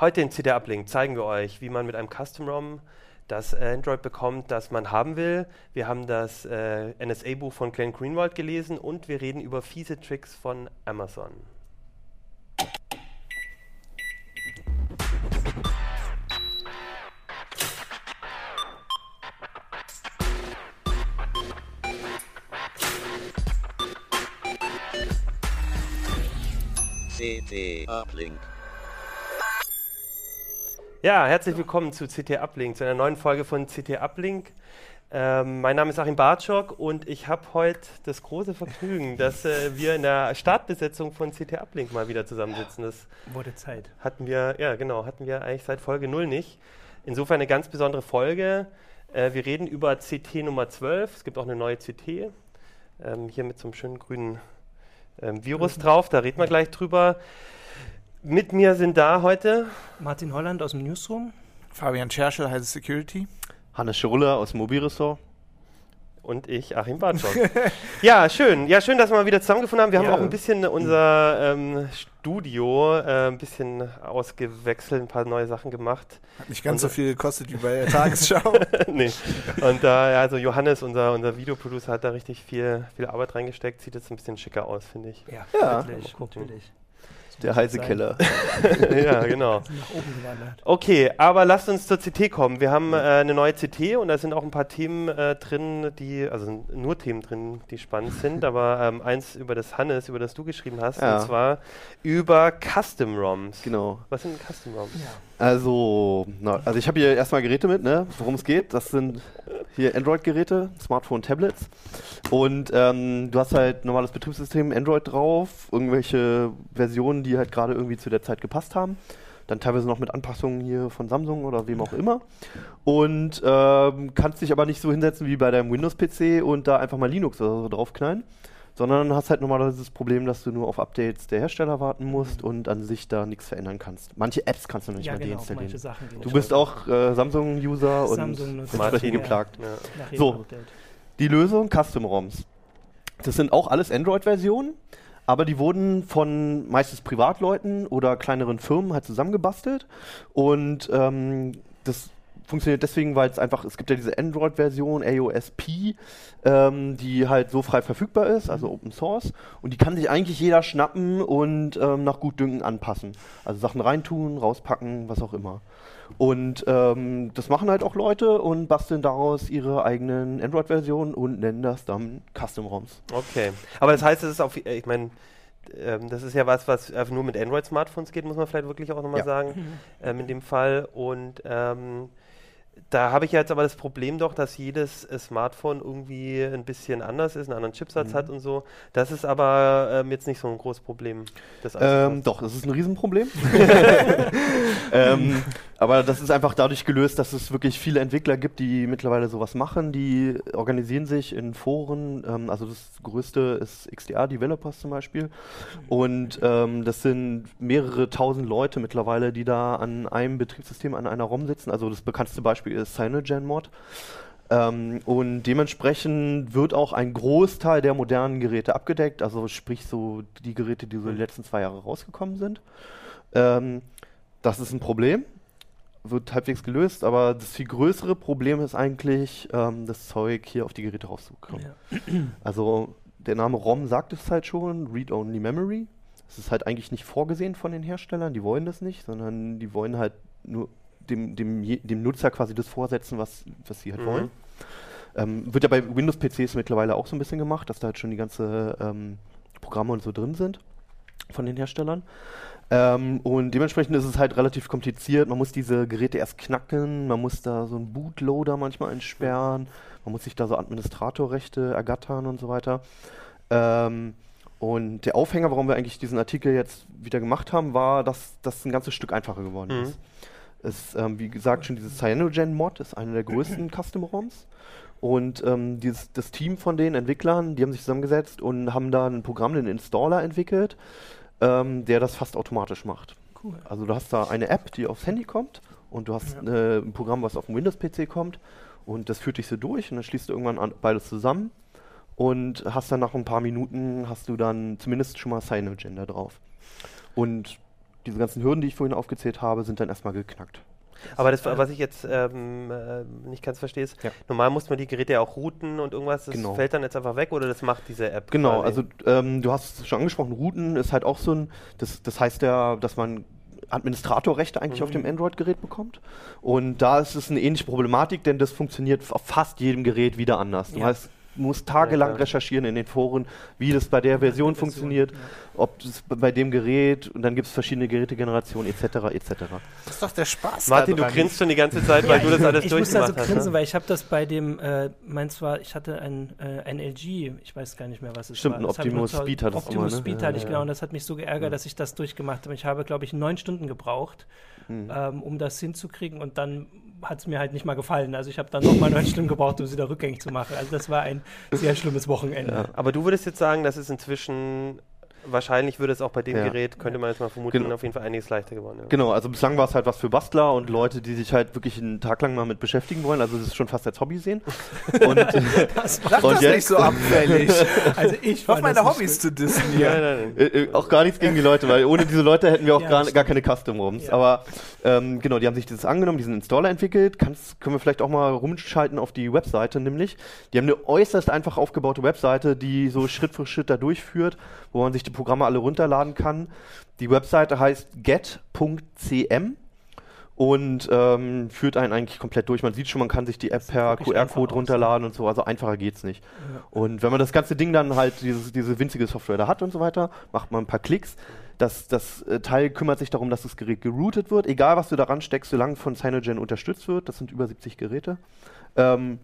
Heute in CD Uplink zeigen wir euch, wie man mit einem Custom ROM das Android bekommt, das man haben will. Wir haben das äh, NSA-Buch von Glenn Greenwald gelesen und wir reden über fiese Tricks von Amazon. CT Uplink. Ja, herzlich willkommen zu CT Uplink, zu einer neuen Folge von CT Uplink. Ähm, mein Name ist Achim Bartschok und ich habe heute das große Vergnügen, dass äh, wir in der Startbesetzung von CT Uplink mal wieder zusammensitzen. Das Wurde Zeit. hatten wir, ja genau, hatten wir eigentlich seit Folge 0 nicht. Insofern eine ganz besondere Folge. Äh, wir reden über CT Nummer 12. Es gibt auch eine neue CT. Ähm, hier mit so einem schönen grünen ähm, Virus drauf, da reden wir gleich drüber. Mit mir sind da heute Martin Holland aus dem Newsroom. Fabian Scherschel, Heise Security. Hannes Schulle aus dem Mobilressort. und ich, Achim Bartschok. ja, schön. Ja, schön, dass wir mal wieder zusammengefunden haben. Wir Ja. haben auch ein bisschen unser ähm, Studio äh, ein bisschen ausgewechselt, ein paar neue Sachen gemacht. Hat nicht ganz Unser- so viel gekostet wie bei der Tagesschau. nee. Und da, ja, also Johannes, unser, unser Videoproducer, hat da richtig viel, viel Arbeit reingesteckt. Sieht jetzt ein bisschen schicker aus, finde ich. Ja, Ja. gucken. natürlich. Der heiße Keller. ja, genau. Okay, aber lasst uns zur CT kommen. Wir haben äh, eine neue CT und da sind auch ein paar Themen äh, drin, die, also nur Themen drin, die spannend sind, aber ähm, eins über das Hannes, über das du geschrieben hast, Ja. und zwar über Custom ROMs. Genau. Was sind Custom ROMs? Ja. Also, na, also ich habe hier erstmal Geräte mit, ne, worum es geht. Das sind hier Android-Geräte, Smartphone, Tablets. Und ähm, du hast halt normales Betriebssystem Android drauf, irgendwelche Versionen, die halt gerade irgendwie zu der Zeit gepasst haben. Dann teilweise noch mit Anpassungen hier von Samsung oder wem auch immer. Und ähm, kannst dich aber nicht so hinsetzen wie bei deinem Windows-PC und da einfach mal Linux oder so draufknallen. Sondern hast halt normalerweise das Problem, dass du nur auf Updates der Hersteller warten musst und an sich da nichts verändern kannst. Manche Apps kannst du noch nicht ja, mal genau, deinstallieren. Sachen. Du bist auch äh, Samsung-User und Samsung nutzt entsprechend geplagt. Ja. So. Update. Die Lösung Custom ROMs. Das sind auch alles Android-Versionen, aber die wurden von meistens Privatleuten oder kleineren Firmen halt zusammengebastelt. Und ähm, das funktioniert deswegen, weil es einfach, es gibt ja diese Android-Version, AOSP, ähm, die halt so frei verfügbar ist, also Open Source. Und die kann sich eigentlich jeder schnappen und ähm, nach Gutdünken anpassen. Also Sachen reintun, rauspacken, was auch immer. Und ähm, das machen halt auch Leute und basteln daraus ihre eigenen Android-Versionen und nennen das dann Custom-ROMs. Okay. Aber das heißt, es ist auf, äh, ich meine, ähm, das ist ja was, was einfach nur mit Android-Smartphones geht, muss man vielleicht wirklich auch nochmal Ja. sagen, ähm, in dem Fall. Und ähm, da habe ich jetzt aber das Problem doch, dass jedes äh, Smartphone irgendwie ein bisschen anders ist, einen anderen Chipsatz Mhm. hat und so. Das ist aber ähm, jetzt nicht so ein großes Problem. Das Ähm, doch, das ist ein Riesenproblem. ähm, aber das ist einfach dadurch gelöst, dass es wirklich viele Entwickler gibt, die mittlerweile sowas machen. Die organisieren sich in Foren. Ähm, also das größte ist XDR Developers zum Beispiel. Und ähm, das sind mehrere tausend Leute mittlerweile, die da an einem Betriebssystem, an einer ROM sitzen. Also das bekannteste Beispiel ist CyanogenMod. Ähm, und dementsprechend wird auch ein Großteil der modernen Geräte abgedeckt, also sprich so die Geräte, die so die letzten zwei Jahre rausgekommen sind. Ähm, das ist ein Problem, wird halbwegs gelöst, aber das viel größere Problem ist eigentlich, ähm, das Zeug hier auf die Geräte rauszubekommen. Ja. Also der Name ROM sagt es halt schon, Read-Only Memory. Es ist halt eigentlich nicht vorgesehen von den Herstellern, die wollen das nicht, sondern die wollen halt nur dem, dem, dem Nutzer quasi das vorsetzen, was, was sie halt Mhm. wollen. Ähm, wird ja bei Windows-PCs mittlerweile auch so ein bisschen gemacht, dass da halt schon die ganze ähm, Programme und so drin sind von den Herstellern. Ähm, und dementsprechend ist es halt relativ kompliziert. Man muss diese Geräte erst knacken, man muss da so einen Bootloader manchmal entsperren, man muss sich da so Administratorrechte ergattern und so weiter. Ähm, und der Aufhänger, warum wir eigentlich diesen Artikel jetzt wieder gemacht haben, war, dass das ein ganzes Stück einfacher geworden Mhm. ist. Es, ähm, wie gesagt, schon dieses Cyanogen-Mod ist einer der größten Custom-ROMs. Und ähm, dieses, das Team von den Entwicklern, die haben sich zusammengesetzt und haben da ein Programm, den Installer entwickelt, ähm, der das fast automatisch macht. Cool. Also du hast da eine App, die aufs Handy kommt und du hast Ja. äh, ein Programm, was auf dem Windows-PC kommt und das führt dich so durch und dann schließt du irgendwann an, beides zusammen und hast dann nach ein paar Minuten hast du dann zumindest schon mal Cyanogen da drauf. Und diese ganzen Hürden, die ich vorhin aufgezählt habe, sind dann erstmal geknackt. Aber das, was ich jetzt ähm, äh, nicht ganz verstehe, ist, Ja. normal muss man die Geräte ja auch routen und irgendwas, das Genau. fällt dann jetzt einfach weg oder das macht diese App? Genau, also ähm, du hast es schon angesprochen, Routen ist halt auch so ein, das, das heißt ja, dass man Administratorrechte eigentlich auf dem Android-Gerät bekommt. Und da ist es eine ähnliche Problematik, denn das funktioniert auf fast jedem Gerät wieder anders. Du Ja. heißt, du musst tagelang klar. recherchieren in den Foren, wie das bei der Version Version, funktioniert, ja. ob das bei dem Gerät und dann gibt es verschiedene Gerätegenerationen etc. etc. Das ist doch der Spaß. Martin, du grinst schon die ganze Zeit, weil du das alles ich durchgemacht also hast. grinsen, ne? weil ich habe das bei dem, äh, meins war, ich hatte ein, äh, ein LG, ich weiß gar nicht mehr, was es Stimmt, war. ich Optimus Speed du Optimus mal, ne? Speed Ja, hatte ich, ja. genau, und das hat mich so geärgert, dass ich das durchgemacht habe. Ich habe, glaube ich, neun Stunden gebraucht, Mhm. ähm, um das hinzukriegen und dann hat es mir halt nicht mal gefallen. Also ich habe dann nochmal neun Stunden gebraucht, um es wieder rückgängig zu machen. Also das war ein sehr schlimmes Wochenende. Aber du würdest jetzt sagen, das ist inzwischen, wahrscheinlich würde es auch bei dem Ja. Gerät, könnte man jetzt mal vermuten, Genau. auf jeden Fall einiges leichter geworden. Ja. Genau, also bislang war es halt was für Bastler und Leute, die sich halt wirklich einen Tag lang mal mit beschäftigen wollen, also das ist schon fast als Hobby sehen. Und, Das war, Sag Und das jetzt- nicht so abfällig. also ich fand meine Hobbys zu dissen Nein, hier. nein, nein. Äh, äh, auch gar nichts gegen die Leute, weil ohne diese Leute hätten wir auch Ja, gar, gar keine Custom-ROMs. Ja. Aber ähm, genau, die haben sich das angenommen, diesen Installer entwickelt. Kannst, können wir vielleicht auch mal rumschalten auf die Webseite, nämlich. Die haben eine äußerst einfach aufgebaute Webseite, die so Schritt für Schritt da durchführt, wo man sich die Programme alle runterladen kann. Die Webseite heißt get.cm und ähm, führt einen eigentlich komplett durch. Man sieht schon, man kann sich die App per QR-Code runterladen und so, also einfacher geht's nicht. Ja. Und wenn man das ganze Ding dann halt, dieses, diese winzige Software da hat und so weiter, macht man ein paar Klicks. Das, das äh, Teil kümmert sich darum, dass das Gerät geroutet wird, egal was du daran steckst, solange von Cyanogen unterstützt wird. Das sind über 70 Geräte. Ähm,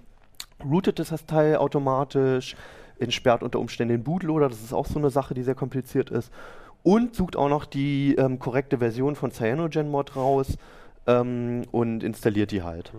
routet ist das Teil automatisch, entsperrt unter Umständen den Bootloader. Das ist auch so eine Sache, die sehr kompliziert ist. Und sucht auch noch die ähm, korrekte Version von CyanogenMod raus ähm, und installiert die halt.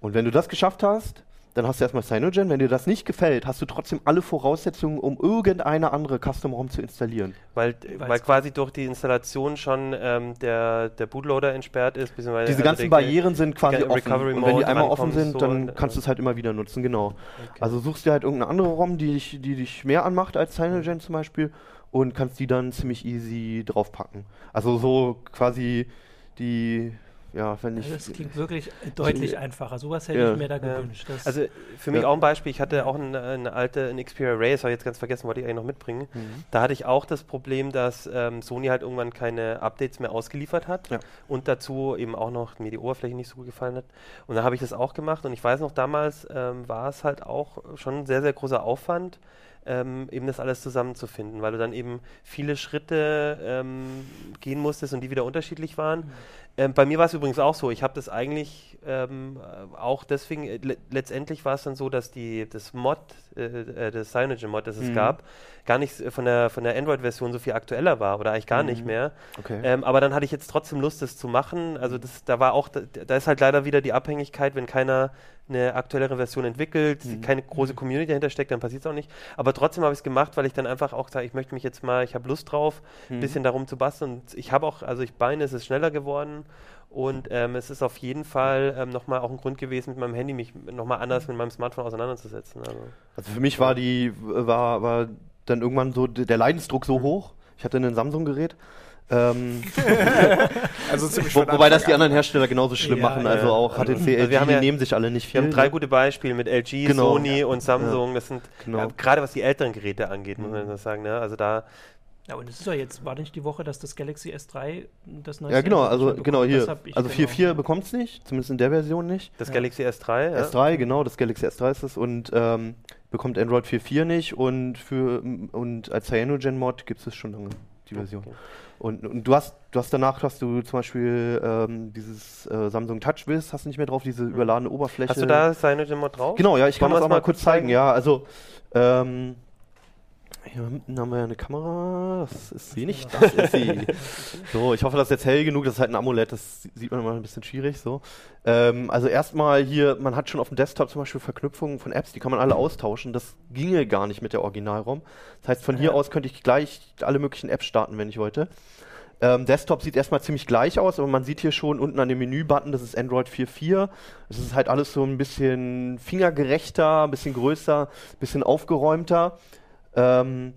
Und wenn du das geschafft hast, dann hast du erstmal Cyanogen. Wenn dir das nicht gefällt, hast du trotzdem alle Voraussetzungen, um irgendeine andere Custom-ROM zu installieren. Weil, Weil quasi durch die Installation schon ähm, der, der Bootloader entsperrt ist. beziehungsweise Diese also ganzen Barrieren sind quasi offen. Recovery Und wenn die einmal offen sind, so dann und, kannst äh, du es halt immer wieder nutzen, genau. Okay. Also suchst dir halt irgendeine andere ROM, die dich, die dich mehr anmacht als Cyanogen zum Beispiel und kannst die dann ziemlich easy draufpacken. Also so quasi die, ja, wenn ich... Das klingt wirklich deutlich einfacher. Sowas hätte Ja. ich mir da gewünscht. Das Also für mich Ja. auch ein Beispiel, ich hatte auch eine, eine alte ein Xperia Ray, das habe ich jetzt ganz vergessen, wollte ich eigentlich noch mitbringen. Mhm. Da hatte ich auch das Problem, dass ähm, Sony halt irgendwann keine Updates mehr ausgeliefert hat Ja. und dazu eben auch noch mir die Oberfläche nicht so gut gefallen hat. Und dann habe ich das auch gemacht und ich weiß noch, damals ähm, war es halt auch schon ein sehr, sehr großer Aufwand, ähm, eben das alles zusammenzufinden, weil du dann eben viele Schritte ähm, gehen musstest und die wieder unterschiedlich waren. Ähm, bei mir war es übrigens auch so. Ich habe das eigentlich ähm, äh, auch deswegen, äh, le letztendlich war es dann so, dass die, das Mod, äh, äh, das Cyanogen-Mod, das es Mhm. gab, gar nicht äh, von der, von der Android-Version so viel aktueller war oder eigentlich gar nicht Mhm. mehr. Okay. Ähm, aber dann hatte ich jetzt trotzdem Lust, das zu machen. Also das, da war auch, da, da ist halt leider wieder die Abhängigkeit, wenn keiner eine aktuellere Version entwickelt, Mhm. keine große Community dahinter steckt, dann passiert es auch nicht. Aber trotzdem habe ich es gemacht, weil ich dann einfach auch sage, ich möchte mich jetzt mal, ich habe Lust drauf, ein Mhm. bisschen darum zu basteln. Und ich habe auch, also ich Beine, es ist schneller geworden. Und ähm, es ist auf jeden Fall ähm, nochmal auch ein Grund gewesen, mit meinem Handy mich nochmal anders mit meinem Smartphone auseinanderzusetzen. Also. Also für mich war die, war, war dann irgendwann so der Leidensdruck so hoch. Ich hatte ein Samsung-Gerät. Ähm, Also ziemlich wo, wobei das die an. anderen Hersteller genauso schlimm Ja, machen. ja. Also auch Also- HTC, also wir haben LG, ja- die nehmen sich alle nicht Wir viel. haben drei gute Beispiele mit LG, Genau. Sony und Samsung. Das sind Genau. ja, gerade was die älteren Geräte angeht, muss man das sagen. Ne? Also da ja, und es ist ja jetzt, war nicht die Woche, dass das Galaxy S3 das neue Ja, genau, also genau Das hier. hab ich Also genau. 4.4 bekommt es nicht, zumindest in der Version nicht. das Ja. Galaxy S3. Ja? S3, genau, das Galaxy S3 ist es und ähm, bekommt Android 4.4 nicht und für und als Cyanogen-Mod gibt es schon lange die Version. Okay. Und, und du hast du hast danach hast du zum Beispiel ähm, dieses äh, Samsung TouchWiz, hast du nicht mehr drauf, diese überladene Oberfläche. Hast du da Cyanogen-Mod drauf? Genau, ja, ich kann Wollen das wir auch mal kurz zeigen. zeigen? Ja, also ähm, hier hinten haben wir ja eine Kamera. Das ist sie nicht. Das ist sie. So, ich hoffe, das ist jetzt hell genug. Das ist halt ein Amulett. Das sieht man immer ein bisschen schwierig. So. Ähm, also erstmal hier, man hat schon auf dem Desktop zum Beispiel Verknüpfungen von Apps, die kann man alle austauschen. Das ginge gar nicht mit der Original-ROM. Das heißt, von hier Ja. aus könnte ich gleich alle möglichen Apps starten, wenn ich wollte. Ähm, Desktop sieht erstmal ziemlich gleich aus, aber man sieht hier schon unten an dem Menü-Button, das ist Android 4.4. Es ist halt alles so ein bisschen fingergerechter, ein bisschen größer, ein bisschen aufgeräumter. Ähm,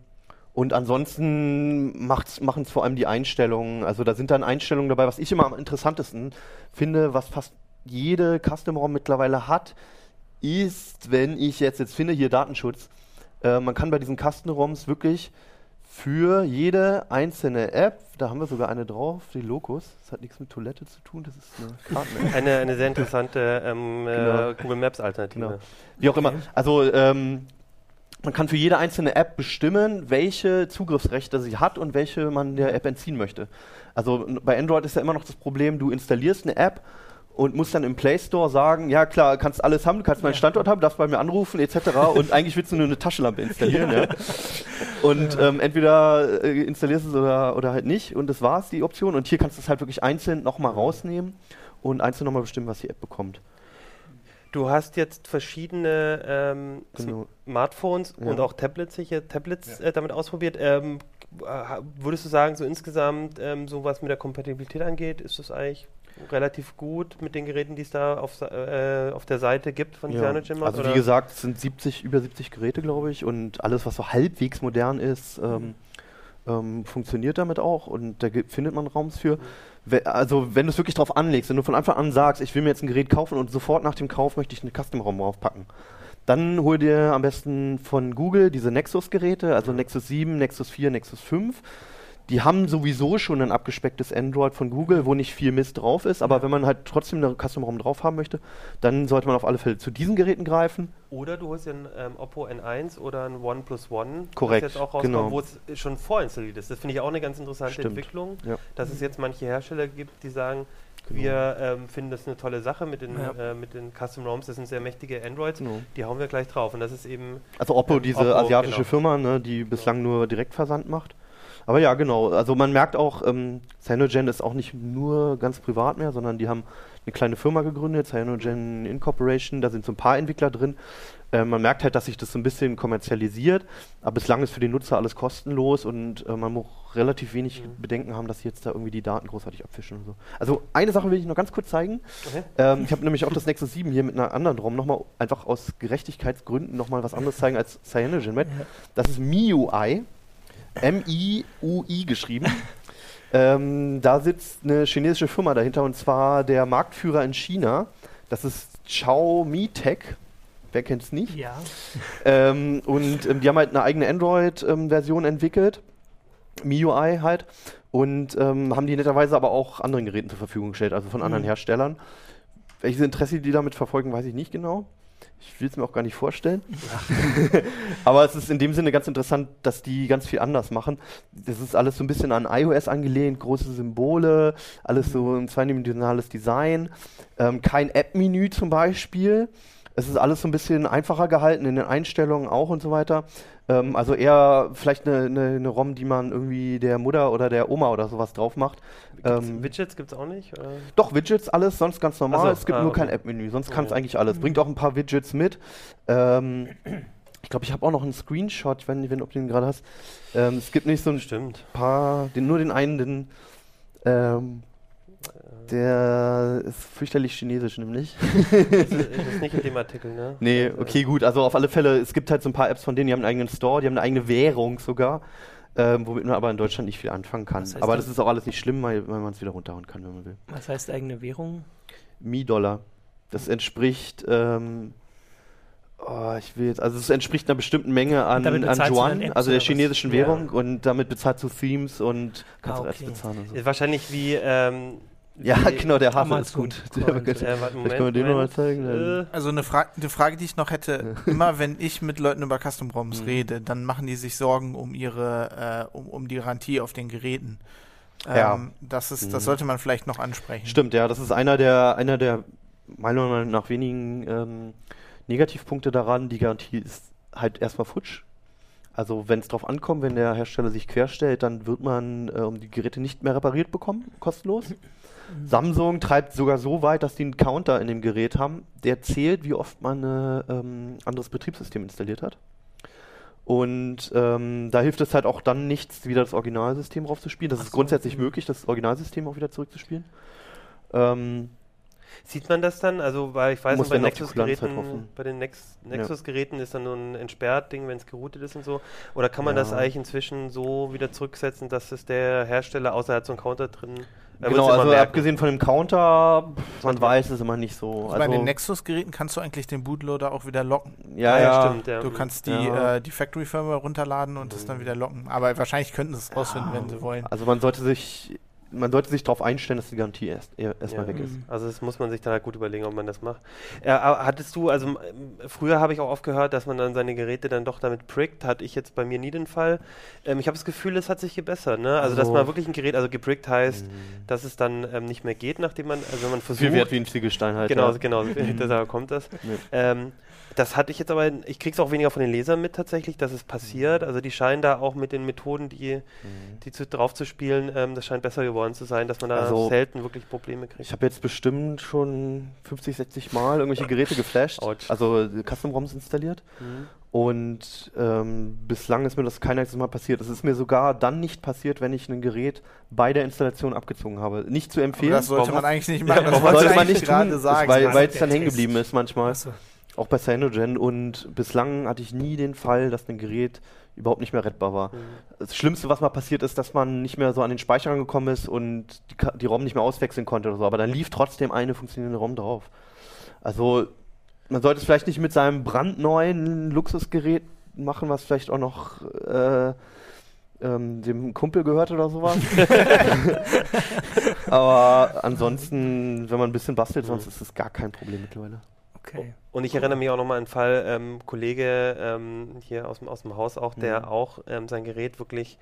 Und ansonsten machen es vor allem die Einstellungen. Also da sind dann Einstellungen dabei, was ich immer am interessantesten finde, was fast jede Custom-ROM mittlerweile hat, ist, wenn ich jetzt, jetzt finde, hier Datenschutz, äh, man kann bei diesen Custom-ROMs wirklich für jede einzelne App, da haben wir sogar eine drauf, die Locus, das hat nichts mit Toilette zu tun, das ist eine Karten eine, eine sehr interessante ähm, äh, genau. äh, Google Maps Alternative. Genau. Wie auch immer. Also ähm, man kann für jede einzelne App bestimmen, welche Zugriffsrechte sie hat und welche man der App entziehen möchte. Also bei Android ist ja immer noch das Problem, du installierst eine App und musst dann im Play Store sagen, ja klar, kannst alles haben, du kannst meinen Standort haben, darfst bei mir anrufen etc. und eigentlich willst du nur eine Taschenlampe installieren. ja. Und ähm, entweder äh, installierst du es oder, oder halt nicht und das war's, die Option. Und hier kannst du es halt wirklich einzeln nochmal rausnehmen und einzeln nochmal bestimmen, was die App bekommt. Du hast jetzt verschiedene ähm, genau. Smartphones ja. und auch Tablets, sicher, Tablets ja. äh, damit ausprobiert. Ähm, äh, würdest du sagen, so insgesamt, ähm, so was mit der Kompatibilität angeht, ist das eigentlich relativ gut mit den Geräten, die es da auf, äh, auf der Seite gibt von ja. Cyanogen? Also oder? wie gesagt, es sind 70, über 70 Geräte, glaube ich, und alles, was so halbwegs modern ist, ähm, ähm, funktioniert damit auch und da findet man Raums für. We also wenn du es wirklich drauf anlegst, wenn du von Anfang an sagst, ich will mir jetzt ein Gerät kaufen und sofort nach dem Kauf möchte ich einen Custom-Raum draufpacken, dann hol dir am besten von Google diese Nexus-Geräte, also Nexus 7, Nexus 4, Nexus 5 die haben sowieso schon ein abgespecktes Android von Google, wo nicht viel Mist drauf ist, aber ja. wenn man halt trotzdem eine Custom-ROM drauf haben möchte, dann sollte man auf alle Fälle zu diesen Geräten greifen. Oder du holst ein ähm, Oppo N1 oder ein OnePlus One, Korrekt, das jetzt auch rauskommt, genau. wo es schon vorinstalliert ist. Das finde ich auch eine ganz interessante Stimmt. Entwicklung, ja. dass es jetzt manche Hersteller gibt, die sagen, Genau. Wir ähm, finden das eine tolle Sache mit den, ja. äh, mit den Custom ROMs. Das sind sehr mächtige Androids. Genau. Die hauen wir gleich drauf. Und das ist eben. Also Oppo, ähm, diese Oppo, asiatische genau. Firma, ne, die bislang genau. nur Direktversand macht. Aber ja, genau. Also man merkt auch, ähm, Cyanogen ist auch nicht nur ganz privat mehr, sondern die haben eine kleine Firma gegründet, Cyanogen Incorporation. Da sind so ein paar Entwickler drin. Äh, man merkt halt, dass sich das so ein bisschen kommerzialisiert, aber bislang ist für den Nutzer alles kostenlos und äh, man muss relativ wenig mhm. Bedenken haben, dass sie jetzt da irgendwie die Daten großartig abfischen und so. Also eine Sache will ich noch ganz kurz zeigen. Okay. Ähm, ich habe nämlich auch das Nexus 7 hier mit einer anderen ROM nochmal einfach aus Gerechtigkeitsgründen nochmal was anderes zeigen als Cyanogen. Das ist MIUI. M-I-U-I geschrieben. ähm, da sitzt eine chinesische Firma dahinter und zwar der Marktführer in China. Das ist Xiaomi Tech. Wer kennt es nicht? Ja. Ähm, und ähm, die haben halt eine eigene Android-Version entwickelt. MIUI halt. Und ähm, haben die netterweise aber auch anderen Geräten zur Verfügung gestellt, also von anderen mhm. Herstellern. Welches Interesse die damit verfolgen, weiß ich nicht genau. Ich will es mir auch gar nicht vorstellen. Aber es ist in dem Sinne ganz interessant, dass die ganz viel anders machen. Das ist alles so ein bisschen an iOS angelehnt, große Symbole, alles so ein zweidimensionales Design. Ähm, kein App-Menü zum Beispiel. Es ist alles so ein bisschen einfacher gehalten, in den Einstellungen auch und so weiter. Ähm, also eher vielleicht eine, eine, eine, ROM, die man irgendwie der Mutter oder der Oma oder sowas drauf macht. Ähm, Widgets gibt es auch nicht? Oder? Doch, Widgets, alles, sonst ganz normal. So, es gibt ah, nur okay. kein App-Menü, sonst kann es ja. eigentlich alles. Bringt auch ein paar Widgets mit. Ähm, ich glaube, ich habe auch noch einen Screenshot, nicht, wenn, ob du den gerade hast. Ähm, es gibt nicht so ein Stimmt. paar, den, nur den einen, den ähm, der ist fürchterlich chinesisch, nämlich. das, ist, nicht in dem Artikel, ne? Nee, also, okay, gut. Also auf alle Fälle, es gibt halt so ein paar Apps von denen, die haben einen eigenen Store, die haben eine eigene Währung sogar, ähm, womit man aber in Deutschland nicht viel anfangen kann. Das heißt aber das ist auch alles nicht schlimm, weil, weil man es wieder runterhauen kann, wenn man will. Was heißt eigene Währung? Mi-Dollar. Das entspricht, ähm, oh, ich will jetzt, also es entspricht einer bestimmten Menge an, an Yuan, also der chinesischen Währung, ja. und damit bezahlst du Themes und kannst ah, okay. Apps bezahlen. Und so. Wahrscheinlich wie ähm, ja, genau, der Hafen ist gut. Der, äh, Vielleicht können wir den nochmal zeigen. Äh. Also eine, Fra eine Frage, die ich noch hätte, immer wenn ich mit Leuten über Custom ROMs mhm. rede, dann machen die sich Sorgen um ihre, äh, um, um die Garantie auf den Geräten. Ähm, ja. Das, ist, das mhm. sollte man vielleicht noch ansprechen. Stimmt, ja, das ist einer der, einer der meiner Meinung nach wenigen ähm, Negativpunkte daran. Die Garantie ist halt erstmal futsch. Also wenn es drauf ankommt, wenn der Hersteller sich querstellt, dann wird man ähm, die Geräte nicht mehr repariert bekommen, kostenlos. Samsung treibt sogar so weit, dass die einen Counter in dem Gerät haben, der zählt, wie oft man ein ähm, anderes Betriebssystem installiert hat. Und ähm, da hilft es halt auch dann nichts, wieder das Originalsystem raufzuspielen. Das Ach ist so, grundsätzlich okay. möglich, das Originalsystem auch wieder zurückzuspielen. Ähm, Sieht man das dann? Also, weil ich weiß, Muss bei die Kulanz halt bei den Nex Nexus-Geräten ist dann so ein Entsperrt-Ding, wenn es geroutet ist und so. Oder kann man das Ja. eigentlich inzwischen so wieder zurücksetzen, dass es der Hersteller, außer er hat so einen Counter drin, er Genau, also merken. abgesehen von dem Counter, man weiß es immer nicht so. Also bei den Nexus-Geräten kannst du eigentlich den Bootloader auch wieder locken. ja, Ah, ja, stimmt, ja. Du kannst die, Ja. äh, die Factory-Firmware runterladen und das dann wieder locken. Aber wahrscheinlich könnten sie es rausfinden, wenn sie wollen. Also man sollte sich, man sollte sich darauf einstellen, dass die Garantie erst erstmal Ja. weg ist. Mhm. Also das muss man sich dann halt gut überlegen, ob man das macht. Ja, aber hattest du, also m- früher habe ich auch oft gehört, dass man dann seine Geräte dann doch damit prickt. Hatte ich jetzt bei mir nie den Fall. Ähm, ich habe das Gefühl, es hat sich gebessert. Ne? Also, dass Also- man wirklich ein Gerät, also geprickt heißt, Mhm. dass es dann ähm, nicht mehr geht, nachdem man, also wenn man versucht. Viel wert wie ein Ziegelstein halt. Genau, ja. genau, deshalb kommt das. Ja. Ähm, das hatte ich jetzt aber, ich krieg's auch weniger von den Lesern mit tatsächlich, dass es passiert. Also die scheinen da auch mit den Methoden, die, Mhm. die zu, drauf zu spielen, ähm, das scheint besser geworden zu sein, dass man da Also- selten wirklich Probleme kriegt. Ich habe jetzt bestimmt schon 50, 60 Mal irgendwelche Geräte geflasht, Autsch. also äh, Custom-ROMs installiert. Mhm. Und ähm, bislang ist mir das kein einziges Mal passiert. Es ist mir sogar dann nicht passiert, wenn ich ein Gerät bei der Installation abgezogen habe. Nicht zu Aber empfehlen. das sollte Warum man eigentlich nicht Ja, machen. das warum wollte sollte man nicht tun, gerade sagen. weil Das es dann hängen geblieben ist manchmal. Achso. Auch bei Cyanogen. Und bislang hatte ich nie den Fall, dass ein Gerät überhaupt nicht mehr rettbar war. Mhm. Das Schlimmste, was mal passiert ist, dass man nicht mehr so an den Speicher angekommen ist und die, die ROM nicht mehr auswechseln konnte oder so. Aber dann lief trotzdem eine funktionierende ROM drauf. Also man sollte es vielleicht nicht mit seinem brandneuen Luxusgerät machen, was vielleicht auch noch äh, ähm, dem Kumpel gehört oder sowas. Aber ansonsten, wenn man ein bisschen bastelt, sonst ist es gar kein Problem mittlerweile. Okay. Und ich erinnere mich auch nochmal an einen Fall, ähm, Kollege ähm, hier aus dem, aus dem Haus auch, der Mhm. auch ähm, sein Gerät wirklich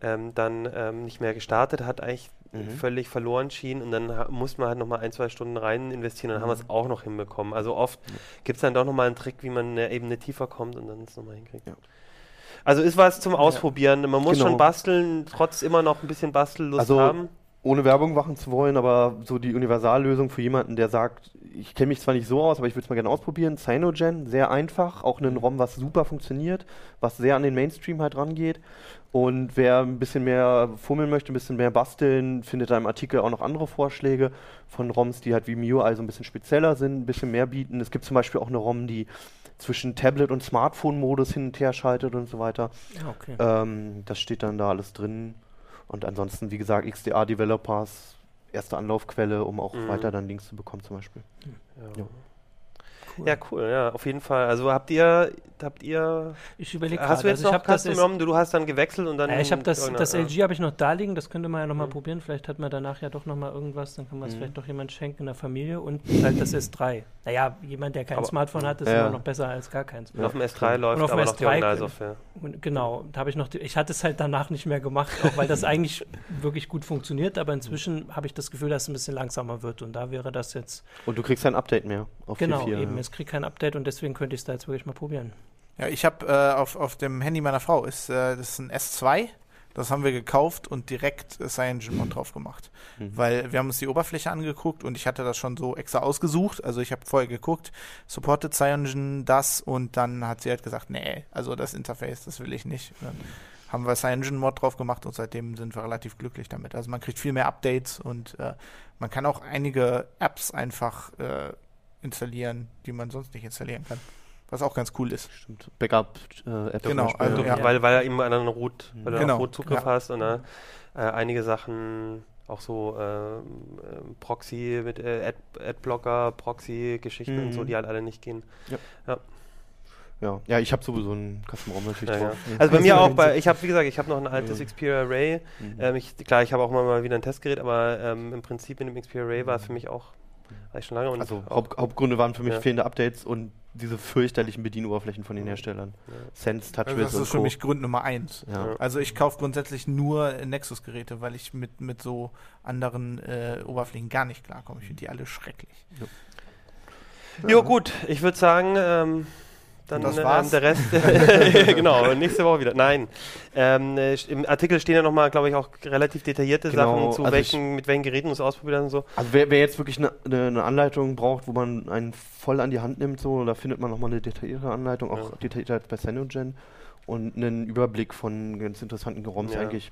ähm, dann ähm, nicht mehr gestartet hat, eigentlich Mhm. völlig verloren schien und dann musste man halt nochmal ein, zwei Stunden rein investieren und dann haben wir es auch noch hinbekommen. Also oft gibt es dann doch nochmal einen Trick, wie man eine Ebene tiefer kommt und dann es nochmal hinkriegt. Ja. Also ist was zum Ausprobieren. Man muss Genau. schon basteln, trotz immer noch ein bisschen Bastellust Also, haben. Ohne Werbung machen zu wollen, aber so die Universallösung für jemanden, der sagt, ich kenne mich zwar nicht so aus, aber ich würde es mal gerne ausprobieren. Cyanogen, sehr einfach, auch ein ROM, was super funktioniert, was sehr an den Mainstream halt rangeht. Und wer ein bisschen mehr fummeln möchte, ein bisschen mehr basteln, findet da im Artikel auch noch andere Vorschläge von ROMs, die halt wie MIUI also ein bisschen spezieller sind, ein bisschen mehr bieten. Es gibt zum Beispiel auch eine ROM, die zwischen Tablet- und Smartphone-Modus hin und her schaltet und so weiter. Ja, okay. Ähm, das steht dann da alles drin. Und ansonsten, wie gesagt, XDA Developers, erste Anlaufquelle, um auch Mhm. weiter dann Links zu bekommen zum Beispiel. Ja. Ja. Cool. ja, cool, ja, auf jeden Fall. Also habt ihr, habt ihr Ich überlege Hast du jetzt also ich noch Custom ROM? Du, hast dann gewechselt und dann. Ja, ich habe das, das ja. LG habe ich noch da liegen, das könnte man ja nochmal Mhm. probieren. Vielleicht hat man danach ja doch nochmal irgendwas, dann kann man es Mhm. vielleicht doch jemand schenken in der Familie und halt das S3. Naja, jemand, der kein Aber- Smartphone hat, ist Ja. immer noch besser als gar keins. Und auf dem S3 läuft auf dem aber noch die S3 Originalsoftware. Und genau, da habe ich noch, die, ich hatte es halt danach nicht mehr gemacht, auch weil das eigentlich wirklich gut funktioniert, aber inzwischen habe ich das Gefühl, dass es ein bisschen langsamer wird und da wäre das jetzt, Und du kriegst ein Update mehr auf genau, 4.4, eben, ja. Es kriegt kein Update und deswegen könnte ich es da jetzt wirklich mal probieren. Ja, ich habe äh, auf, auf dem Handy meiner Frau ist äh, das ist ein S2. Das haben wir gekauft und direkt äh, CyanogenMod drauf gemacht. Mhm. Weil wir haben uns die Oberfläche angeguckt und ich hatte das schon so extra ausgesucht. Also ich habe vorher geguckt, supportet Cyanogen das und dann hat sie halt gesagt, nee, also das Interface, das will ich nicht. Und dann haben wir CyanogenMod drauf gemacht und seitdem sind wir relativ glücklich damit. Also man kriegt viel mehr Updates und äh, man kann auch einige Apps einfach äh, installieren, die man sonst nicht installieren kann. Was auch ganz cool ist. Stimmt. Backup-App. Genau, zum Beispiel, also, ja. ja. Weil, weil er eben einen Root, weil Genau, auch Root-Zugriff ja. hast und äh, äh, einige Sachen auch so ähm, ähm, Proxy mit äh, Ad Adblocker, Proxy-Geschichten und so, Mhm. die halt alle nicht gehen. Ja. ja, ich habe sowieso einen Custom-ROM natürlich Ja, ja. drauf. Also bei mir auch, bei, ich habe, wie gesagt, ich habe noch ein altes Ja. Xperia Array. Mhm. Ähm, ich, klar, ich habe auch mal, mal wieder ein Testgerät, aber ähm, im Prinzip mit dem Xperia Array war es für mich auch eigentlich schon lange. Und also Haupt, Hauptgründe waren für mich Ja. fehlende Updates und diese fürchterlichen Bedienoberflächen von den. Herstellern. Ja. Sense, Also TouchWiz das und ist für Co. mich Grund Nummer eins. ja. Ja. Also ich kaufe grundsätzlich nur Nexus-Geräte, weil ich mit, mit so anderen äh, Oberflächen gar nicht klarkomme. Ich finde die alle schrecklich. Jo, gut, ich würde sagen, ähm, dann Das ähm, war's. der Rest, genau, nächste Woche wieder. Nein, ähm, äh, im Artikel stehen ja nochmal, glaube ich, auch relativ detaillierte Genau, Sachen, zu also welchen, mit welchen Geräten du es ausprobiert hast und so. Also wer, wer jetzt wirklich eine ne, Anleitung braucht, wo man einen voll an die Hand nimmt, so, da findet man nochmal eine detaillierte Anleitung, auch Ja. detaillierter als bei Cyanogen und einen Überblick von ganz interessanten ROMs Ja. eigentlich.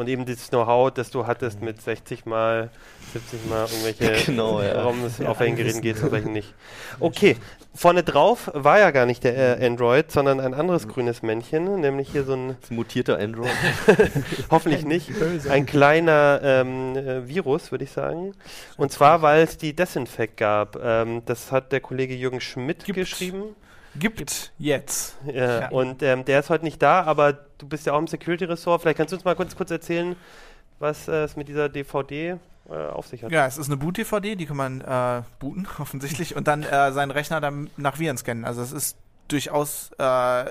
Und eben dieses Know-how, das du hattest mit 60 mal, 70 mal irgendwelche Genau, ja. ROMs Ja, auf welchen alles Geräten geht es, auf welchen nicht. Okay, vorne drauf war ja gar nicht der äh, Android, sondern ein anderes grünes Männchen, nämlich hier so ein, Das mutierte Android. hoffentlich nicht, Böse. ein kleiner ähm, äh, Virus, würde ich sagen. Und zwar, weil es die Desinfect gab. Ähm, das hat der Kollege Jürgen Schmidt Gibt. geschrieben. Gibt jetzt. Ja, Ja. Und ähm, der ist heute nicht da, aber du bist ja auch im Security-Ressort. Vielleicht kannst du uns mal kurz, kurz erzählen, was äh, es mit dieser DVD äh, auf sich hat. Ja, es ist eine Boot-DVD, die kann man äh, booten, offensichtlich, und dann äh, seinen Rechner dann nach Viren scannen. Also es ist durchaus äh,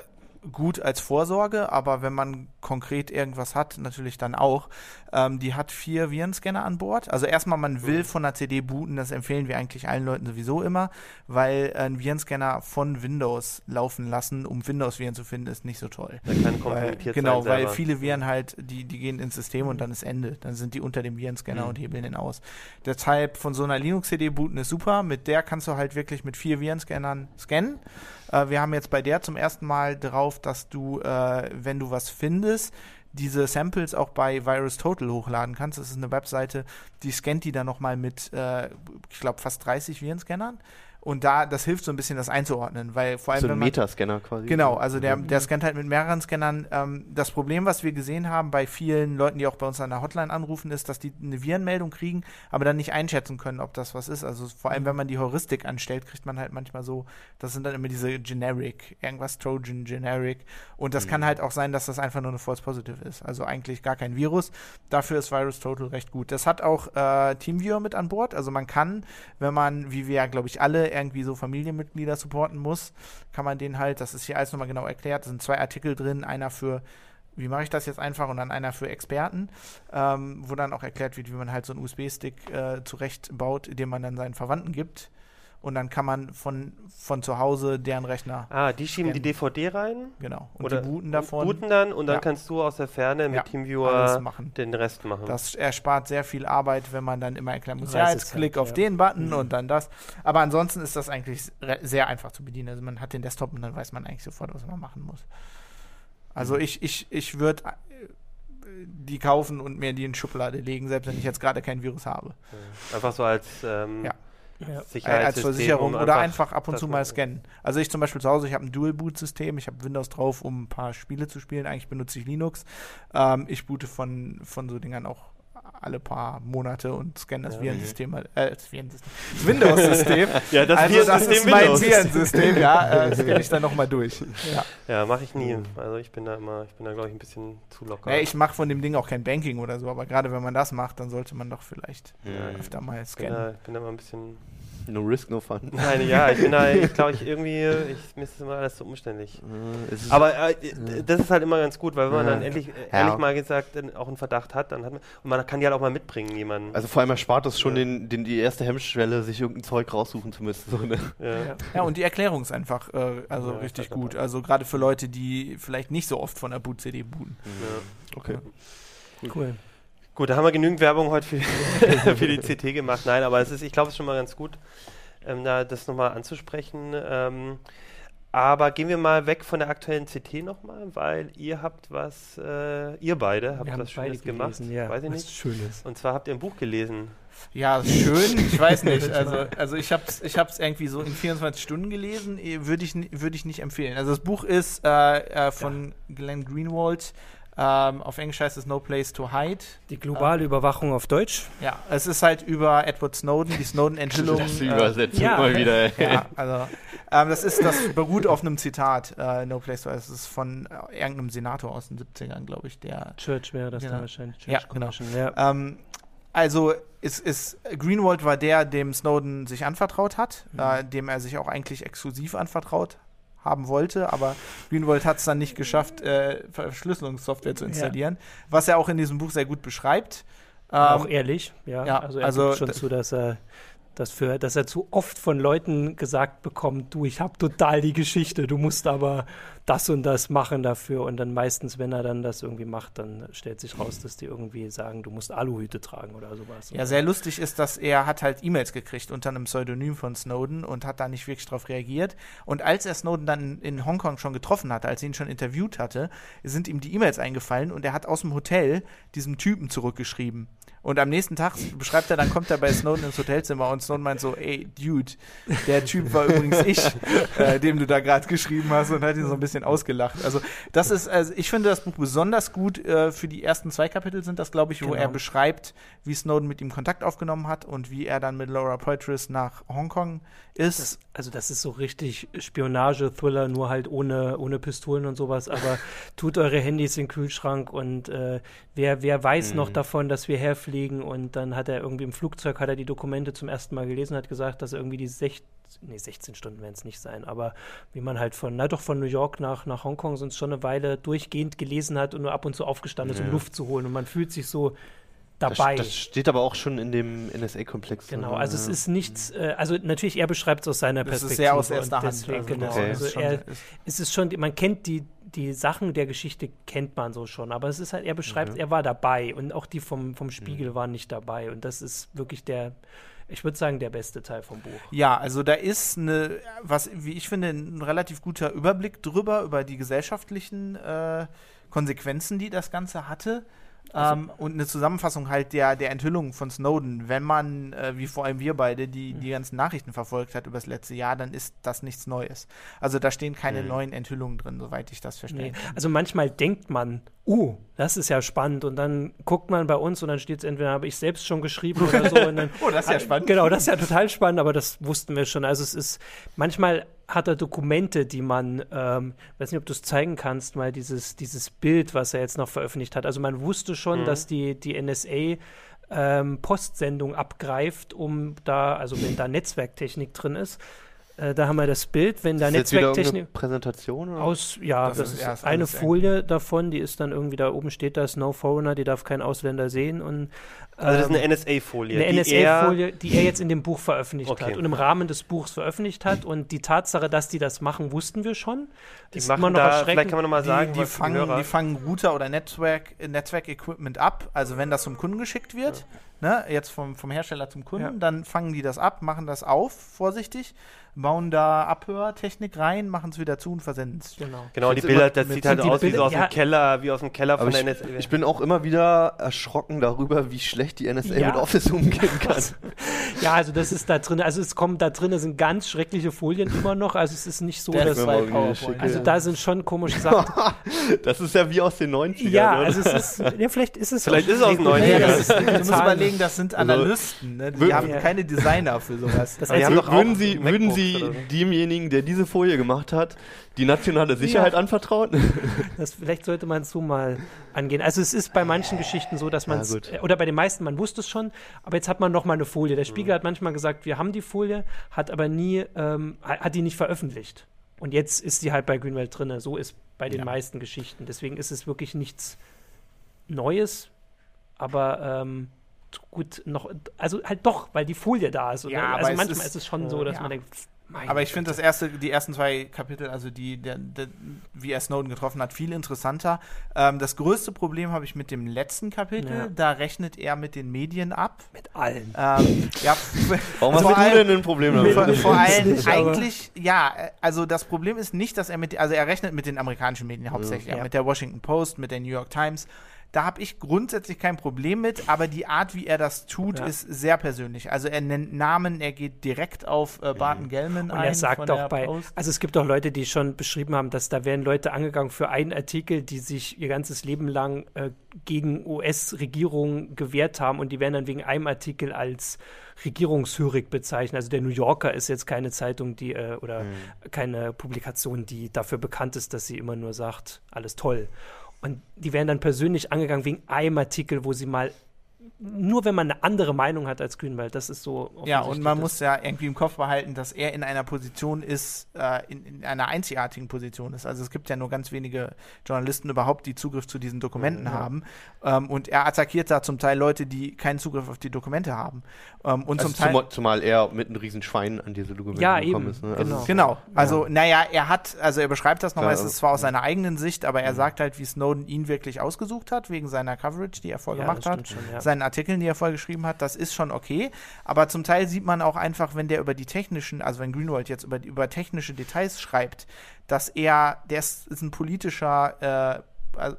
gut als Vorsorge, aber wenn man konkret irgendwas hat, natürlich dann auch. Ähm, die hat vier Virenscanner an Bord. Also erstmal, man will von der CD booten, das empfehlen wir eigentlich allen Leuten sowieso immer, weil ein Virenscanner von Windows laufen lassen, um Windows-Viren zu finden, ist nicht so toll. Kann Weil, genau, weil selber. viele Viren halt, die, die gehen ins System und dann ist Ende. Dann sind die unter dem Virenscanner Mhm. und hebeln den aus. Deshalb von so einer Linux-CD booten ist super. Mit der kannst du halt wirklich mit vier Virenscannern scannen. Äh, wir haben jetzt bei der zum ersten Mal drauf, dass du, äh, wenn du was findest, diese Samples auch bei Virus Total hochladen kannst. Das ist eine Webseite, die scannt die dann nochmal mit, äh, ich glaube, fast 30 Virenscannern. Und da, das hilft so ein bisschen, das einzuordnen, weil vor allem, So ein Metascanner quasi. Genau, also der, der scannt halt mit mehreren Scannern. Ähm, das Problem, was wir gesehen haben bei vielen Leuten, die auch bei uns an der Hotline anrufen, ist, dass die eine Virenmeldung kriegen, aber dann nicht einschätzen können, ob das was ist. Also vor allem, wenn man die Heuristik anstellt, kriegt man halt manchmal so, das sind dann immer diese Generic, irgendwas Trojan Generic. Und das kann halt auch sein, dass das einfach nur eine False Positive ist. Also eigentlich gar kein Virus. Dafür ist Virus Total recht gut. Das hat auch äh, TeamViewer mit an Bord. Also man kann, wenn man, wie wir ja, glaube ich, alle irgendwie so Familienmitglieder supporten muss, kann man den halt, das ist hier alles nochmal genau erklärt, da sind zwei Artikel drin, einer für, wie mache ich das jetzt einfach, und dann einer für Experten, ähm, wo dann auch erklärt wird, wie man halt so einen USB-Stick äh, zurechtbaut, den man dann seinen Verwandten gibt. Und dann kann man von, von zu Hause deren Rechner, Ah, die schieben die Scannen. DVD rein genau, und oder die booten davon. booten dann und dann Ja. kannst du aus der Ferne mit Ja, TeamViewer den Rest machen. Das erspart sehr viel Arbeit, wenn man dann immer erklären muss, ja, jetzt halt, klick auf ja. den Button Mhm. und dann das. Aber ansonsten ist das eigentlich sehr einfach zu bedienen. Also man hat den Desktop und dann weiß man eigentlich sofort, was man machen muss. Also Mhm. ich, ich, ich würde die kaufen und mir die in die Schublade legen, selbst wenn ich jetzt gerade kein Virus habe. Einfach so als ähm, Ja. Ja. Sicherheitssystem. als Versicherung oder einfach ab und zu mal scannen. Also ich zum Beispiel zu Hause, ich habe ein Dual-Boot-System, ich habe Windows drauf, um ein paar Spiele zu spielen. Eigentlich benutze ich Linux. Ähm, ich boote von, von so Dingern auch alle paar Monate und scanne das Ja. Virensystem, äh, das Virensystem, das Windows-System. Ja, das also das ist mein. Virensystem, ja, äh, das scanne ich dann nochmal durch. Ja. Ja, mache ich nie. Also ich bin da immer, ich bin da glaube ich ein bisschen zu locker. Naja, ich mache von dem Ding auch kein Banking oder so, aber gerade wenn man das macht, dann sollte man doch vielleicht Ja. öfter mal bin scannen. da, ich bin da immer ein bisschen. No risk, no fun. Nein, ja, ich bin da, ich glaube ich irgendwie, ich, mir ist das immer alles so umständlich. Äh, es ist- Aber äh, d- das ist halt immer ganz gut, weil wenn man Ja. dann endlich, äh, Ja. ehrlich mal gesagt, dann auch einen Verdacht hat, dann hat man, und man kann die halt auch mal mitbringen, jemanden. also vor allem erspart es schon Ja. den, den, die erste Hemmschwelle, sich irgendein Zeug raussuchen zu müssen. So, ne? ja. Ja. Und die Erklärung ist einfach äh, also Ja, richtig gut. dabei. Also gerade für Leute, die vielleicht nicht so oft von der Boot-CD booten. Ja. Okay. Cool. Gut, da haben wir genügend Werbung heute für, für die CT gemacht. Nein, aber es ist, ich glaube, es ist schon mal ganz gut, ähm, da das nochmal anzusprechen. Ähm, aber gehen wir mal weg von der aktuellen CT nochmal, weil ihr habt was, äh, ihr beide habt Wir was Schönes beide gemacht. gelesen, ja. Weiß ich was nicht. Schönes. Und zwar habt ihr ein Buch gelesen. Ja, schön, ich weiß nicht. Also, also ich habe es ich hab's irgendwie so in 24 Stunden gelesen, eh, würde ich, würd ich nicht empfehlen. Also das Buch ist äh, äh, von Glenn Greenwald. Ähm, auf Englisch heißt es No Place to Hide. Die globale Überwachung auf Deutsch. Ja, es ist halt über Edward Snowden, die Snowden-Enthüllung. Das äh, Übersetzung ja. mal wieder. ey. ja, also ähm, das ist, das beruht auf einem Zitat, äh, No Place to Hide. Das ist von äh, irgendeinem Senator aus den 70ern, glaube ich, der Church wäre das Genau. dann wahrscheinlich. Ja, Church genau. Commission, Ja. Ähm, also ist, ist Greenwald war der, dem Snowden sich anvertraut hat, Mhm. äh, dem er sich auch eigentlich exklusiv anvertraut haben wollte, aber Greenwald hat es dann nicht geschafft, äh, Verschlüsselungssoftware zu installieren, was er auch in diesem Buch sehr gut beschreibt. Ähm, auch ehrlich, ja. ja, also er also gibt schon zu, dass er dass, für, dass er zu oft von Leuten gesagt bekommt, du, ich habe total die Geschichte, du musst aber das und das machen dafür. Und dann meistens, wenn er dann das irgendwie macht, dann stellt sich raus, dass die irgendwie sagen, du musst Aluhüte tragen oder sowas. Ja, sehr lustig ist, dass er hat halt E-Mails gekriegt unter einem Pseudonym von Snowden und hat da nicht wirklich drauf reagiert. Und als er Snowden dann in Hongkong schon getroffen hatte, als er ihn schon interviewt hatte, sind ihm die E-Mails eingefallen und er hat aus dem Hotel diesem Typen zurückgeschrieben. Und am nächsten Tag beschreibt er, dann kommt er bei Snowden ins Hotelzimmer und Snowden meint so, ey, Dude, der Typ war übrigens ich, äh, dem du da gerade geschrieben hast und hat ihn so ein bisschen ausgelacht. Also das ist, also ich finde das Buch besonders gut äh, für die ersten zwei Kapitel sind das, glaube ich, wo genau. er beschreibt, wie Snowden mit ihm Kontakt aufgenommen hat und wie er dann mit Laura Poitras nach Hongkong ist. Das, also das ist so richtig Spionage-Thriller, nur halt ohne, ohne Pistolen und sowas, aber tut eure Handys in den Kühlschrank und äh, wer, wer weiß mhm. noch davon, dass wir herfliegen und dann hat er irgendwie im Flugzeug, hat er die Dokumente zum ersten Mal gelesen, hat gesagt, dass er irgendwie die 16, nee, 16 Stunden werden es nicht sein, aber wie man halt von, na doch, von New York nach, nach Hongkong sonst schon eine Weile durchgehend gelesen hat und nur ab und zu aufgestanden ist, um Luft zu holen und man fühlt sich so dabei. Das, das, steht aber auch schon in dem NSA-Komplex. Genau, also ja. es ist nichts, äh, also natürlich, er beschreibt es aus seiner das Perspektive. Ist sehr aus erster Hand. Deswegen, also genau, okay. also er, es ist schon, man kennt die, die Sachen der Geschichte kennt man so schon, aber es ist halt, er beschreibt, mhm. er war dabei und auch die vom, vom Spiegel mhm. waren nicht dabei und das ist wirklich der, ich würde sagen, der beste Teil vom Buch. Ja, also da ist eine, was, wie ich finde, ein relativ guter Überblick drüber, über die gesellschaftlichen äh, Konsequenzen, die das Ganze hatte. Also, ähm, und eine Zusammenfassung halt der, der Enthüllung von Snowden. Wenn man, äh, wie vor allem wir beide, die, die ganzen Nachrichten verfolgt hat über das letzte Jahr, dann ist das nichts Neues. Also da stehen keine mhm. neuen Enthüllungen drin, soweit ich das verstehe. Nee. Also manchmal denkt man, uh, das ist ja spannend. Und dann guckt man bei uns und dann steht es entweder, habe ich selbst schon geschrieben oder so. Dann, oh, das ist ja spannend. Genau, das ist ja total spannend, aber das wussten wir schon. Also es ist, manchmal hat er Dokumente, die man, ähm, weiß nicht, ob du es zeigen kannst, mal dieses, dieses Bild, was er jetzt noch veröffentlicht hat. Also man wusste schon, mhm. dass die, die NSA ähm, Postsendung abgreift, um da, also wenn da Netzwerktechnik drin ist, äh, da haben wir das Bild, wenn da Netzwerktechnik. Präsentation? Oder? Aus, ja, das, das ist, ist eine Folie davon, die ist dann irgendwie da oben steht das No Foreigner, die darf kein Ausländer sehen. Und, also das ist eine ähm, NSA-Folie. Eine NSA-Folie, die er jetzt in dem Buch veröffentlicht okay. hat und im Rahmen des Buchs veröffentlicht hat. Und die Tatsache, dass die das machen, wussten wir schon. Die ist machen immer noch da, vielleicht kann man noch mal sagen, die, die fangen, die fangen Router oder Netzwerk, Netzwerk-Equipment ab, also wenn das zum Kunden geschickt wird. Ja ne, jetzt vom, vom Hersteller zum Kunden, ja. dann fangen die das ab, machen das auf, vorsichtig, bauen da Abhörtechnik rein, machen es wieder zu und versenden es. Genau, genau die Bilder, das sieht halt aus wie so aus ja. dem Keller, wie aus dem Keller von der NSA. Ich bin auch immer wieder erschrocken darüber, wie schlecht die NSA ja. mit Office umgehen kann. ja, also das ist da drin, also es kommt da drin, sind ganz schreckliche Folien immer noch, also es ist nicht so, das dass PowerPoint. Also da sind schon komische Sachen. das ist ja wie aus den 90ern. Ja, also es ist, ja, vielleicht ist es Vielleicht ist es aus den 90ern. du musst überlegen, das sind also Analysten, ne? die haben keine Designer für sowas. Das heißt, würden Sie, würden Sie demjenigen demjenigen, der diese Folie gemacht hat, die nationale Sicherheit ja. anvertraut? Das, vielleicht sollte man es so mal angehen. Also es ist bei manchen Geschichten so, dass man es, ja, oder bei den meisten, man wusste es schon, aber jetzt hat man noch mal eine Folie. Der Spiegel mhm. hat manchmal gesagt, wir haben die Folie, hat aber nie, ähm, hat die nicht veröffentlicht. Und jetzt ist die halt bei Greenwald drin. So ist bei den ja. meisten Geschichten. Deswegen ist es wirklich nichts Neues, aber ähm, gut noch, also halt doch, weil die Folie da ist. Ja, also manchmal ist, ist, es schon so, dass ja. man denkt, mein aber ich finde das erste, die ersten zwei Kapitel, also die, der, der, wie er Snowden getroffen hat, viel interessanter. Ähm, das größte Problem habe ich mit dem letzten Kapitel. Ja. Da rechnet er mit den Medien ab. Mit allen. Ähm, ja, Warum hast du denn ein Problem damit? Vor, vor allem nicht, eigentlich, ja, also das Problem ist nicht, dass er mit, also er rechnet mit den amerikanischen Medien hauptsächlich, ja. mit der Washington Post, mit der New York Times. Da habe ich grundsätzlich kein Problem mit, aber die Art, wie er das tut, ja. ist sehr persönlich. Also er nennt Namen, er geht direkt auf äh, Barton mhm. Gellman Und ein. Und er sagt auch bei, Post. also es gibt auch Leute, die schon beschrieben haben, dass da werden Leute angegangen für einen Artikel, die sich ihr ganzes Leben lang äh, gegen US-Regierung gewehrt haben und die werden dann wegen einem Artikel als regierungshörig bezeichnet. Also der New Yorker ist jetzt keine Zeitung, die äh, oder mhm. keine Publikation, die dafür bekannt ist, dass sie immer nur sagt, alles toll. Und die werden dann persönlich angegangen wegen einem Artikel, wo sie mal nur wenn man eine andere Meinung hat als Grünwald, das ist so. Ja, und man muss ja irgendwie im Kopf behalten, dass er in einer Position ist, äh, in, in, einer einzigartigen Position ist. Also es gibt ja nur ganz wenige Journalisten überhaupt, die Zugriff zu diesen Dokumenten mhm. haben. Ähm, und er attackiert da zum Teil Leute, die keinen Zugriff auf die Dokumente haben. Ähm, und also zum Teil, zumal, zumal, er mit einem riesen Schwein an diese Dokumente ja, gekommen eben. ist. Ne? Also genau. genau. Also, ja. naja, er hat, also er beschreibt das nochmal, es ist zwar aus seiner eigenen Sicht, aber er mhm. sagt halt, wie Snowden ihn wirklich ausgesucht hat, wegen seiner Coverage, die er vorher ja, gemacht hat, schon, ja. Seinen Artikeln, die er vorher geschrieben hat, das ist schon okay. Aber zum Teil sieht man auch einfach, wenn der über die technischen, also wenn Greenwald jetzt über, über technische Details schreibt, dass er, der ist, ist ein politischer äh,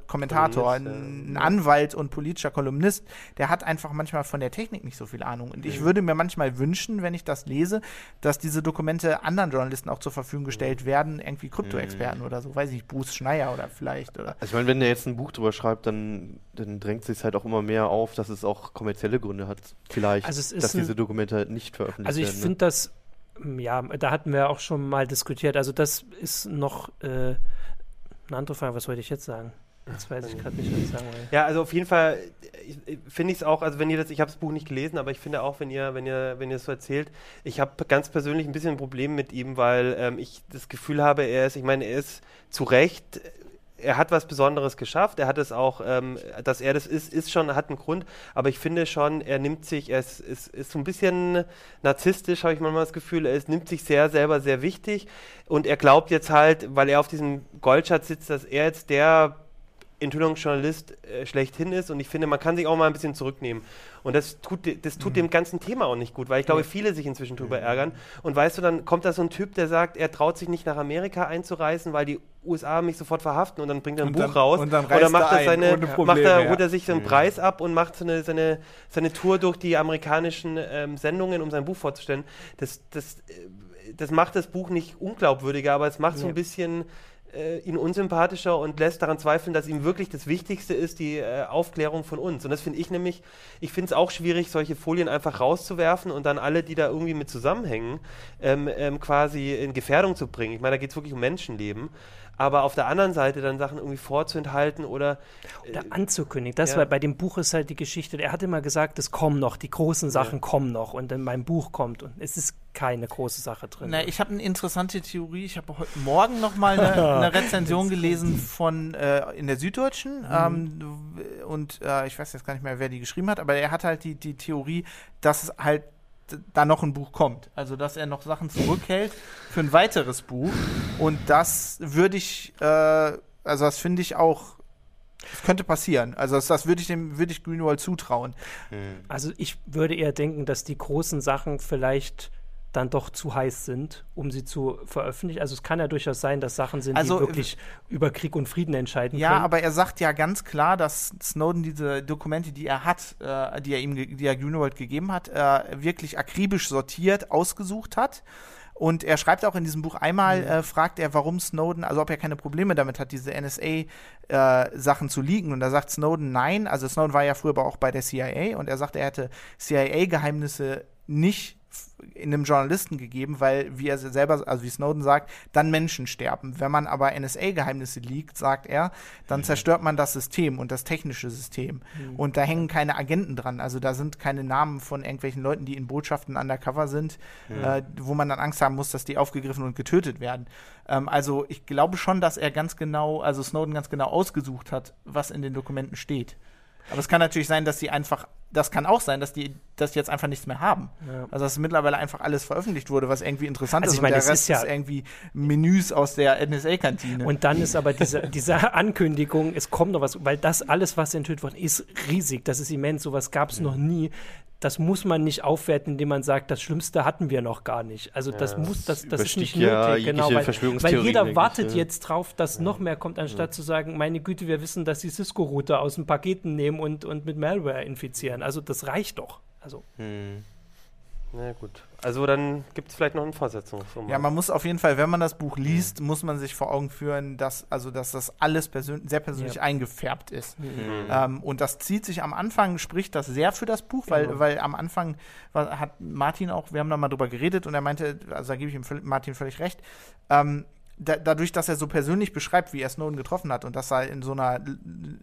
Kommentator, ein, Anwalt und politischer Kolumnist, der hat einfach manchmal von der Technik nicht so viel Ahnung. Und ich würde mir manchmal wünschen, wenn ich das lese, dass diese Dokumente anderen Journalisten auch zur Verfügung gestellt werden, irgendwie Krypto-Experten mhm. oder so, weiß ich, Bruce Schneier oder vielleicht. Oder. Also ich meine, wenn der jetzt ein Buch drüber schreibt, dann, dann drängt sich halt auch immer mehr auf, dass es auch kommerzielle Gründe hat, vielleicht, also dass diese Dokumente halt nicht veröffentlicht werden. Also ich finde ne? das, ja, da hatten wir auch schon mal diskutiert, also das ist noch äh, eine andere Frage, was wollte ich jetzt sagen? Jetzt weiß ich gerade nicht, was ich sagen will. Ja, also auf jeden Fall finde ich es auch, also wenn ihr das, ich habe das Buch nicht gelesen, aber ich finde auch, wenn ihr, wenn ihr, wenn ihr es so erzählt, ich habe ganz persönlich ein bisschen ein Problem mit ihm, weil ähm, ich das Gefühl habe, er ist, ich meine, er ist zu Recht er hat was Besonderes geschafft. Er hat es auch, ähm, dass er das ist, ist schon, hat einen Grund. Aber ich finde schon, er nimmt sich, er ist, ist, ist so ein bisschen narzisstisch, habe ich manchmal das Gefühl. Er ist, nimmt sich sehr selber sehr wichtig. Und er glaubt jetzt halt, weil er auf diesem Goldschatz sitzt, dass er jetzt der Enthüllungsjournalist äh, schlechthin ist und ich finde, man kann sich auch mal ein bisschen zurücknehmen. Und das tut, das tut mhm. dem ganzen Thema auch nicht gut, weil ich glaube, viele sich inzwischen darüber mhm. ärgern. Und weißt du, dann kommt da so ein Typ, der sagt, er traut sich nicht nach Amerika einzureisen, weil die USA mich sofort verhaften und dann bringt er ein und Buch dann, raus. Und dann Oder macht er seine, macht er, holt er sich so einen mhm. Preis ab und macht so eine, seine, seine Tour durch die amerikanischen ähm, Sendungen, um sein Buch vorzustellen. Das, das, äh, das macht das Buch nicht unglaubwürdiger, aber es macht so ein bisschen äh, ihn unsympathischer und lässt daran zweifeln, dass ihm wirklich das Wichtigste ist, die äh, Aufklärung von uns. Und das finde ich nämlich, ich finde es auch schwierig, solche Folien einfach rauszuwerfen und dann alle, die da irgendwie mit zusammenhängen, ähm, ähm, quasi in Gefährdung zu bringen. Ich meine, da geht es wirklich um Menschenleben aber auf der anderen Seite dann Sachen irgendwie vorzuenthalten oder. Oder anzukündigen. Das ja. war bei dem Buch ist halt die Geschichte. Er hat immer gesagt, es kommen noch, die großen Sachen ja. kommen noch und dann mein Buch kommt und es ist keine große Sache drin. Na, ich habe eine interessante Theorie. Ich habe heute Morgen noch mal eine, eine Rezension gelesen von äh, in der Süddeutschen mhm. ähm, und äh, ich weiß jetzt gar nicht mehr, wer die geschrieben hat, aber er hat halt die, die Theorie, dass es halt da noch ein Buch kommt. Also, dass er noch Sachen zurückhält für ein weiteres Buch. Und das würde ich, äh, also das finde ich auch, das könnte passieren. Also das, das würde ich dem, würde ich Greenwald zutrauen. Also ich würde eher denken, dass die großen Sachen vielleicht dann doch zu heiß sind, um sie zu veröffentlichen. Also es kann ja durchaus sein, dass Sachen sind, also, die wirklich über Krieg und Frieden entscheiden ja, können. Ja, aber er sagt ja ganz klar, dass Snowden diese Dokumente, die er hat, äh, die er ihm, die er Greenwald gegeben hat, äh, wirklich akribisch sortiert, ausgesucht hat. Und er schreibt auch in diesem Buch einmal, mhm. äh, fragt er, warum Snowden, also ob er keine Probleme damit hat, diese NSA-Sachen äh, zu liegen. Und da sagt Snowden nein. Also Snowden war ja früher aber auch bei der CIA und er sagt, er hätte CIA-Geheimnisse nicht in einem Journalisten gegeben, weil, wie er selber, also wie Snowden sagt, dann Menschen sterben. Wenn man aber NSA-Geheimnisse liegt, sagt er, dann mhm. zerstört man das System und das technische System. Mhm. Und da hängen keine Agenten dran. Also da sind keine Namen von irgendwelchen Leuten, die in Botschaften undercover sind, mhm. äh, wo man dann Angst haben muss, dass die aufgegriffen und getötet werden. Ähm, also ich glaube schon, dass er ganz genau, also Snowden ganz genau ausgesucht hat, was in den Dokumenten steht. Aber es kann natürlich sein, dass sie einfach, das kann auch sein, dass die das jetzt einfach nichts mehr haben. Ja. Also dass mittlerweile einfach alles veröffentlicht wurde, was irgendwie interessant also ist. Ich meine, und der Rest ist, ja ist irgendwie Menüs aus der NSA-Kantine. Und dann ist aber diese, diese Ankündigung, es kommt noch was, weil das alles, was enthüllt worden ist, riesig. Das ist immens, sowas gab es mhm. noch nie das muss man nicht aufwerten, indem man sagt, das Schlimmste hatten wir noch gar nicht. Also das ja, muss, das, das ist nicht ja nötig, genau, weil, weil jeder wartet ich, jetzt drauf, dass ja. noch mehr kommt, anstatt zu sagen, meine Güte, wir wissen, dass sie Cisco-Router aus den Paketen nehmen und, und mit Malware infizieren. Also das reicht doch. Also. Hm. Na gut. Also dann gibt es vielleicht noch einen Fortsetzungsroman. Ja, man muss auf jeden Fall, wenn man das Buch liest, mhm. muss man sich vor Augen führen, dass, also, dass das alles persön sehr persönlich ja. eingefärbt ist. Mhm. Ähm, und das zieht sich am Anfang, spricht das sehr für das Buch, weil, genau. weil am Anfang war, hat Martin auch, wir haben da mal drüber geredet und er meinte, also da gebe ich ihm Martin völlig recht, ähm, da, dadurch, dass er so persönlich beschreibt, wie er Snowden getroffen hat und dass er in so einer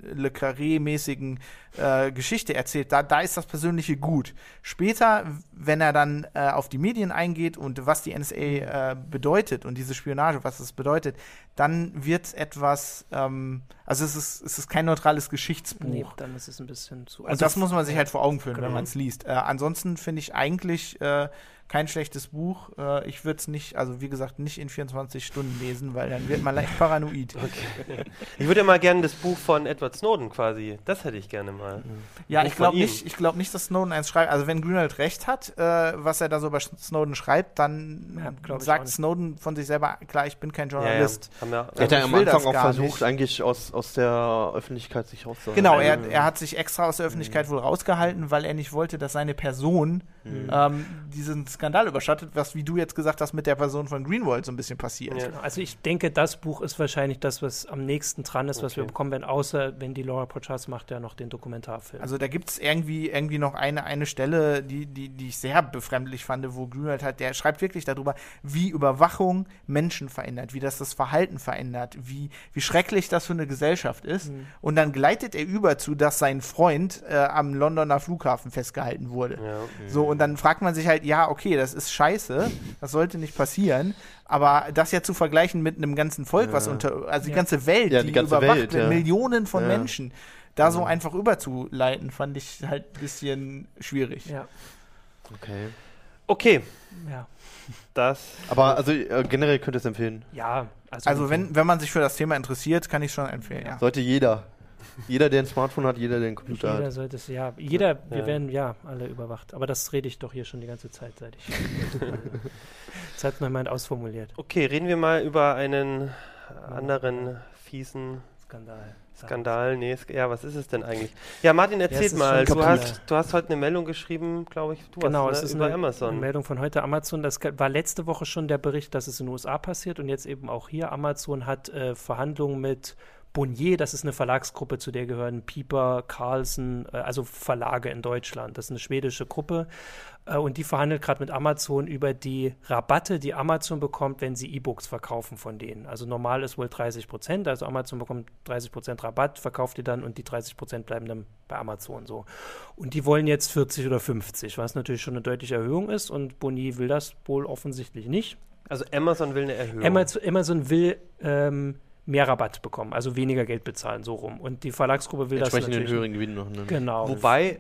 Le Carré-mäßigen äh, Geschichte erzählt, da, da ist das Persönliche gut. Später, wenn er dann äh, auf die Medien eingeht und was die NSA äh, bedeutet und diese Spionage, was es bedeutet, dann wird etwas, ähm, also es ist, es ist kein neutrales Geschichtsbuch. Nee, dann ist es ein bisschen zu. Also und das muss man sich halt vor Augen führen, genau. wenn man es liest. Äh, ansonsten finde ich eigentlich äh, kein schlechtes Buch. Äh, ich würde es nicht, also wie gesagt, nicht in 24 Stunden lesen, weil dann wird man leicht paranoid. Okay. Ich würde ja mal gerne das Buch von Edward Snowden quasi, das hätte ich gerne mal. Ja, ich glaube nicht, ich glaube nicht, dass Snowden eins schreibt. Also wenn Grünwald recht hat, äh, was er da so bei Snowden schreibt, dann ja, sagt Snowden von sich selber, klar, ich bin kein Journalist. Ja, ja. er hat ja am Anfang auch versucht, nicht. eigentlich aus, aus der Öffentlichkeit sich rauszuhalten. Genau, er, er hat sich extra aus der Öffentlichkeit mhm. wohl rausgehalten, weil er nicht wollte, dass seine Person mhm. ähm, diesen Skandal überschattet, was, wie du jetzt gesagt hast, mit der Person von Greenwald so ein bisschen passiert. Ja. Also ich denke, das Buch ist wahrscheinlich das, was am nächsten dran ist, okay. was wir bekommen werden, außer wenn die Laura Pochas macht ja noch den Dokumentarfilm. Also da gibt es irgendwie, irgendwie noch eine, eine Stelle, die, die, die ich sehr befremdlich fand, wo Greenwald hat, der schreibt wirklich darüber, wie Überwachung Menschen verändert, wie das das Verhalten verändert, wie, wie schrecklich das für eine Gesellschaft ist. Mhm. Und dann gleitet er über zu, dass sein Freund äh, am Londoner Flughafen festgehalten wurde. Ja. So, und dann fragt man sich halt, ja, okay, das ist scheiße, das sollte nicht passieren. Aber das ja zu vergleichen mit einem ganzen Volk, ja. was unter, also die ganze Welt, ja, die, die ganze überwacht Welt, wird, Millionen von Menschen, da so einfach überzuleiten, fand ich halt ein bisschen schwierig. Ja. Okay. Okay. Ja. Das. Aber also äh, generell könnte es empfehlen. Ja. Also, also wenn, wenn man sich für das Thema interessiert, kann ich schon empfehlen. Ja. Sollte jeder. Jeder, der ein Smartphone hat, jeder, der einen Computer jeder hat. Sollte es, ja, jeder, wir werden ja alle überwacht. Aber das rede ich doch hier schon die ganze Zeit, seit ich. das hat mein Mind ausformuliert. Okay, reden wir mal über einen anderen fiesen Skandal. Skandal, nee, ja, was ist es denn eigentlich? Ja, Martin, erzähl ja, mal. Du hast, du hast heute eine Meldung geschrieben, glaube ich, du genau, hast, ne, es ist über eine, Amazon. Eine Meldung von heute Amazon. Das war letzte Woche schon der Bericht, dass es in den USA passiert und jetzt eben auch hier. Amazon hat äh, Verhandlungen mit Bonnier, das ist eine Verlagsgruppe, zu der gehören Pieper, Carlsen, äh, also Verlage in Deutschland. Das ist eine schwedische Gruppe äh, und die verhandelt gerade mit Amazon über die Rabatte, die Amazon bekommt, wenn sie E-Books verkaufen von denen. Also normal ist wohl 30 Prozent, also Amazon bekommt 30 Prozent Rabatt, verkauft die dann und die 30 Prozent bleiben dann bei Amazon so. Und die wollen jetzt 40 oder 50, was natürlich schon eine deutliche Erhöhung ist und Bonnier will das wohl offensichtlich nicht. Also Amazon will eine Erhöhung. Amazon, Amazon will ähm, mehr Rabatt bekommen, also weniger Geld bezahlen, so rum. Und die Verlagsgruppe will das natürlich. den höheren Gewinn noch. Ne? Genau. Wobei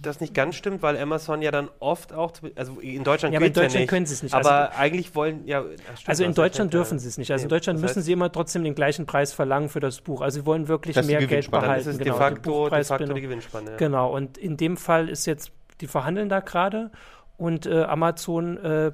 das nicht ganz stimmt, weil Amazon ja dann oft auch, also in Deutschland, ja, aber in Deutschland ja nicht, können sie es nicht. Aber also, eigentlich wollen, ja. Stimmt, also in Deutschland dürfen sie es nicht. Also in Deutschland müssen sie immer trotzdem den gleichen Preis verlangen für das Buch. Also sie wollen wirklich mehr Geld behalten. Dann ist genau, de facto, de facto die Gewinnspanne. Genau, und in dem Fall ist jetzt, die verhandeln da gerade und äh, Amazon äh,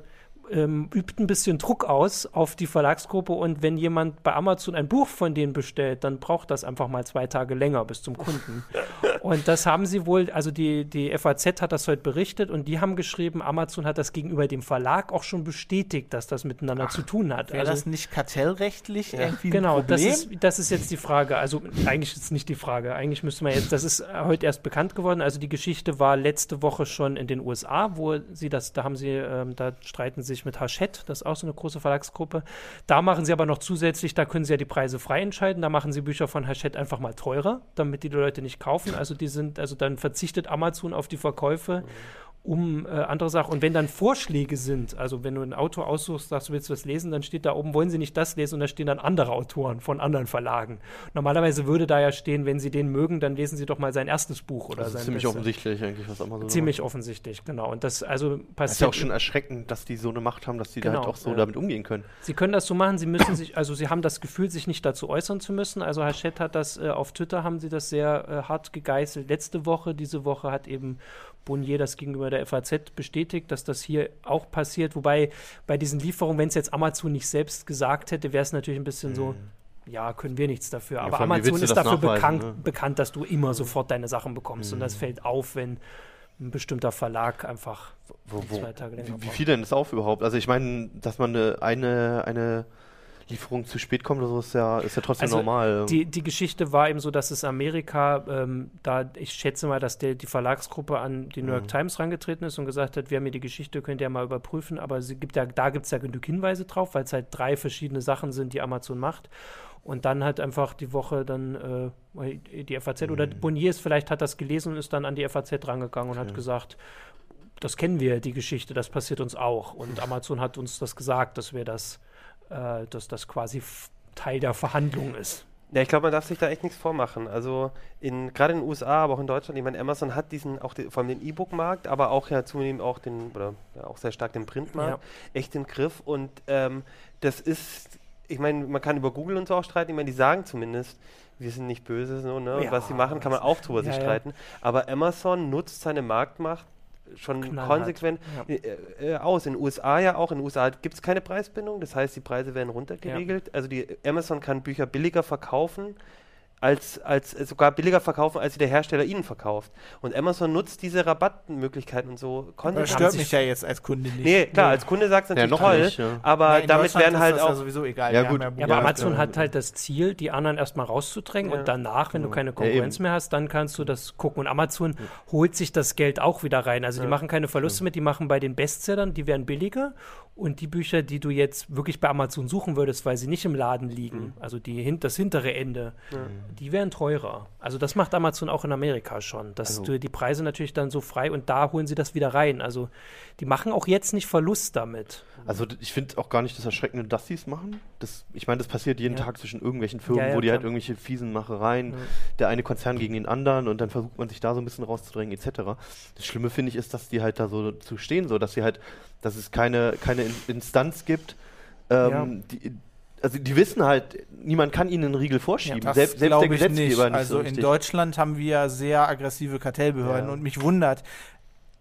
ähm, übt ein bisschen Druck aus auf die Verlagsgruppe und wenn jemand bei Amazon ein Buch von denen bestellt, dann braucht das einfach mal zwei Tage länger bis zum Kunden. und das haben sie wohl, also die, die FAZ hat das heute berichtet und die haben geschrieben, Amazon hat das gegenüber dem Verlag auch schon bestätigt, dass das miteinander Ach, zu tun hat. Wäre also, das nicht kartellrechtlich ja. irgendwie Genau, ein Problem? das ist, das ist jetzt die Frage. Also eigentlich ist es nicht die Frage. Eigentlich müsste man jetzt, das ist heute erst bekannt geworden. Also die Geschichte war letzte Woche schon in den USA, wo sie das, da haben sie, ähm, da streiten sich mit Hachette, das ist auch so eine große Verlagsgruppe. Da machen sie aber noch zusätzlich, da können sie ja die Preise frei entscheiden, da machen sie Bücher von Hachette einfach mal teurer, damit die Leute nicht kaufen. Also die sind, also dann verzichtet Amazon auf die Verkäufe. Mhm um äh, andere Sachen. Und wenn dann Vorschläge sind, also wenn du ein Autor aussuchst, sagst du willst was lesen, dann steht da oben, wollen sie nicht das lesen und da stehen dann andere Autoren von anderen Verlagen. Normalerweise würde da ja stehen, wenn sie den mögen, dann lesen sie doch mal sein erstes Buch oder das ist ziemlich Beste. offensichtlich eigentlich, was Amazon Ziemlich macht. offensichtlich, genau. Und das also passiert. Das ist ja auch schon erschreckend, dass die so eine Macht haben, dass die genau, da halt auch so ja. damit umgehen können. Sie können das so machen, sie müssen sich, also sie haben das Gefühl, sich nicht dazu äußern zu müssen. Also Hachette hat das äh, auf Twitter haben sie das sehr äh, hart gegeißelt. Letzte Woche, diese Woche hat eben Bonnier das gegenüber der FAZ bestätigt, dass das hier auch passiert. Wobei bei diesen Lieferungen, wenn es jetzt Amazon nicht selbst gesagt hätte, wäre es natürlich ein bisschen mhm. so, ja, können wir nichts dafür. Ja, Aber Amazon ist dafür bekannt, ne? bekannt, dass du immer sofort deine Sachen bekommst. Mhm. Und das mhm. fällt auf, wenn ein bestimmter Verlag einfach wo, wo, zwei Tage länger Wie, wie fiel denn das auf überhaupt? Also ich meine, dass man eine, eine, eine Lieferung zu spät kommt oder so, ist ja, ist ja trotzdem also normal. Die, die Geschichte war eben so, dass es Amerika, ähm, da ich schätze mal, dass der, die Verlagsgruppe an die New York mhm. Times rangetreten ist und gesagt hat, wir haben hier die Geschichte, könnt ihr mal überprüfen, aber sie gibt ja, da gibt es ja genug Hinweise drauf, weil es halt drei verschiedene Sachen sind, die Amazon macht. Und dann hat einfach die Woche dann äh, die FAZ mhm. oder Boniers vielleicht hat das gelesen und ist dann an die FAZ rangegangen und okay. hat gesagt, das kennen wir, die Geschichte, das passiert uns auch. Und Amazon hat uns das gesagt, dass wir das, äh, dass das quasi Teil der Verhandlung ist. Ja, ich glaube, man darf sich da echt nichts vormachen. Also gerade in den USA, aber auch in Deutschland, ich meine, Amazon hat diesen, auch die, vor allem den E-Book-Markt, aber auch ja zunehmend auch den, oder ja, auch sehr stark den Printmarkt, ja. echt im Griff. Und ähm, das ist, ich meine, man kann über Google und so auch streiten, ich meine, die sagen zumindest, wir sind nicht böse, so, ne? Ja, was sie machen, kann man auch drüber sich streiten. Aber Amazon nutzt seine Marktmacht schon Knallhart. konsequent ja. äh, äh, aus. In den USA ja auch. In den USA gibt es keine Preisbindung, das heißt, die Preise werden runtergeregelt. Ja. Also die Amazon kann Bücher billiger verkaufen als, als äh, sogar billiger verkaufen, als der Hersteller ihnen verkauft. Und Amazon nutzt diese Rabattmöglichkeiten und so. Das stört mich ja jetzt als Kunde nicht. Nee, klar, nee. als Kunde sagt es natürlich ja, toll, nicht, ja. aber damit werden halt auch... Ja sowieso egal. Ja, gut. Ja, aber Amazon hat halt das Ziel, die anderen erstmal rauszudrängen und danach, wenn du keine Konkurrenz mehr hast, dann kannst du das gucken. Und Amazon holt sich das Geld auch wieder rein. Also die machen keine Verluste mit, die machen bei den Bestsellern, die werden billiger und die Bücher, die du jetzt wirklich bei Amazon suchen würdest, weil sie nicht im Laden liegen, mhm. also die, das hintere Ende, die werden teurer. Also das macht Amazon auch in Amerika schon. Dass also. du die Preise natürlich dann so frei und da holen sie das wieder rein. Also die machen auch jetzt nicht Verlust damit. Also ich finde auch gar nicht das Erschreckende, dass sie es machen. Das, ich meine, das passiert jeden ja. Tag zwischen irgendwelchen Firmen, ja, ja, wo die halt irgendwelche fiesen Machereien, der eine Konzern gegen den anderen und dann versucht man sich da so ein bisschen rauszudrängen etc. Das Schlimme finde ich ist, dass die halt da so zu stehen, so dass sie halt, dass es keine, keine Instanz gibt, ähm, die, also die wissen halt, niemand kann ihnen einen Riegel vorschieben. Ja, selbst, selbst der Gesetzgeber nicht. nicht. Also so in Deutschland haben wir sehr aggressive Kartellbehörden ja. und mich wundert,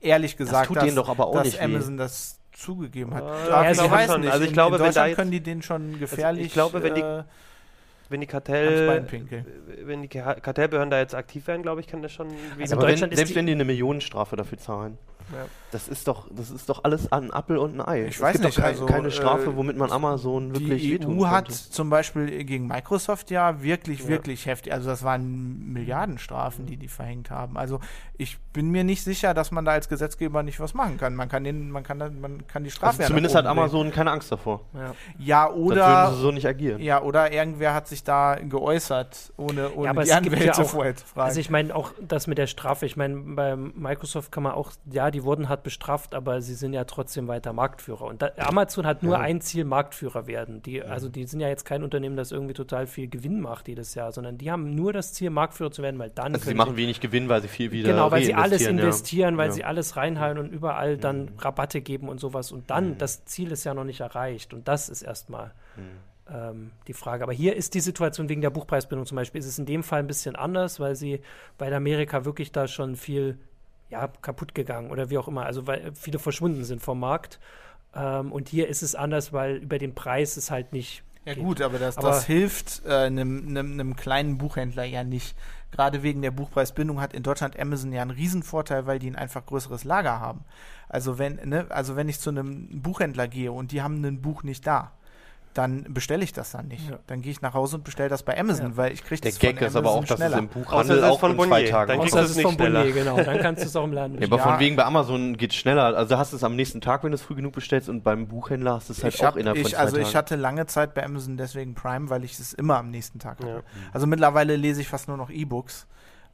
ehrlich gesagt, das dass, dass Amazon weh. das zugegeben hat. Ja, ich weiß schon. nicht. Also ich in, glaube, in Deutschland können die den schon gefährlich. Also ich glaube, wenn die äh, wenn die Kartell, wenn die Kartellbehörden da jetzt aktiv werden, glaube ich, kann das schon. Also in Deutschland wenn, selbst wenn die eine Millionenstrafe dafür zahlen. Ja. Das ist doch, das ist doch alles an Apfel und ein Ei. Ich es weiß nicht, kein, also, keine Strafe, womit man Amazon wirklich die EU hat zum Beispiel gegen Microsoft ja wirklich, ja. wirklich heftig. Also das waren Milliardenstrafen, die die verhängt haben. Also ich bin mir nicht sicher, dass man da als Gesetzgeber nicht was machen kann. Man kann den, man kann, man kann die Strafe. Also ja zumindest hat Amazon keine Angst davor. Ja, ja oder würden sie so nicht agieren. Ja, oder irgendwer hat sich da geäußert, ohne, ohne ja, die Anwälte vorher zu fragen. Also ich meine auch das mit der Strafe. Ich meine bei Microsoft kann man auch, ja, die wurden halt bestraft, aber sie sind ja trotzdem weiter Marktführer. Und da, Amazon hat nur ja. ein Ziel, Marktführer werden. Die, also die sind ja jetzt kein Unternehmen, das irgendwie total viel Gewinn macht jedes Jahr, sondern die haben nur das Ziel, Marktführer zu werden, weil dann. Also sie machen wenig Gewinn, weil sie viel wieder. Genau, weil sie alles investieren, ja. weil ja. sie alles reinhalten und überall dann mhm. Rabatte geben und sowas. Und dann, mhm. das Ziel ist ja noch nicht erreicht. Und das ist erstmal. Mhm ähm, die Frage. Aber hier ist die Situation wegen der Buchpreisbindung zum Beispiel, ist es in dem Fall ein bisschen anders, weil sie bei Amerika wirklich da schon viel ja, kaputt gegangen oder wie auch immer. Also weil viele verschwunden sind vom Markt. Ähm, und hier ist es anders, weil über den Preis es halt nicht. Ja geht. gut, aber das, aber das hilft einem äh, kleinen Buchhändler ja nicht. Gerade wegen der Buchpreisbindung hat in Deutschland Amazon ja einen Riesenvorteil, weil die ein einfach größeres Lager haben. Also wenn, ne, also wenn ich zu einem Buchhändler gehe und die haben ein Buch nicht da, dann bestelle ich das dann nicht. Ja. Dann gehe ich nach Hause und bestelle das bei Amazon, ja. weil ich kriege das Der Gag ist aber auch, dass es im Buchhandel auch von in zwei Tagen Dann du es nicht von schneller. Bonnier, genau. Dann kannst du es auch im Laden bestellen. Ja, aber von wegen bei Amazon geht es schneller. Also hast du es am nächsten Tag, wenn du es früh genug bestellst und beim Buchhändler hast du es halt ich auch hab, innerhalb ich, von zwei Also Tagen. ich hatte lange Zeit bei Amazon deswegen Prime, weil ich es immer am nächsten Tag hatte. Also mittlerweile lese ich fast nur noch E-Books.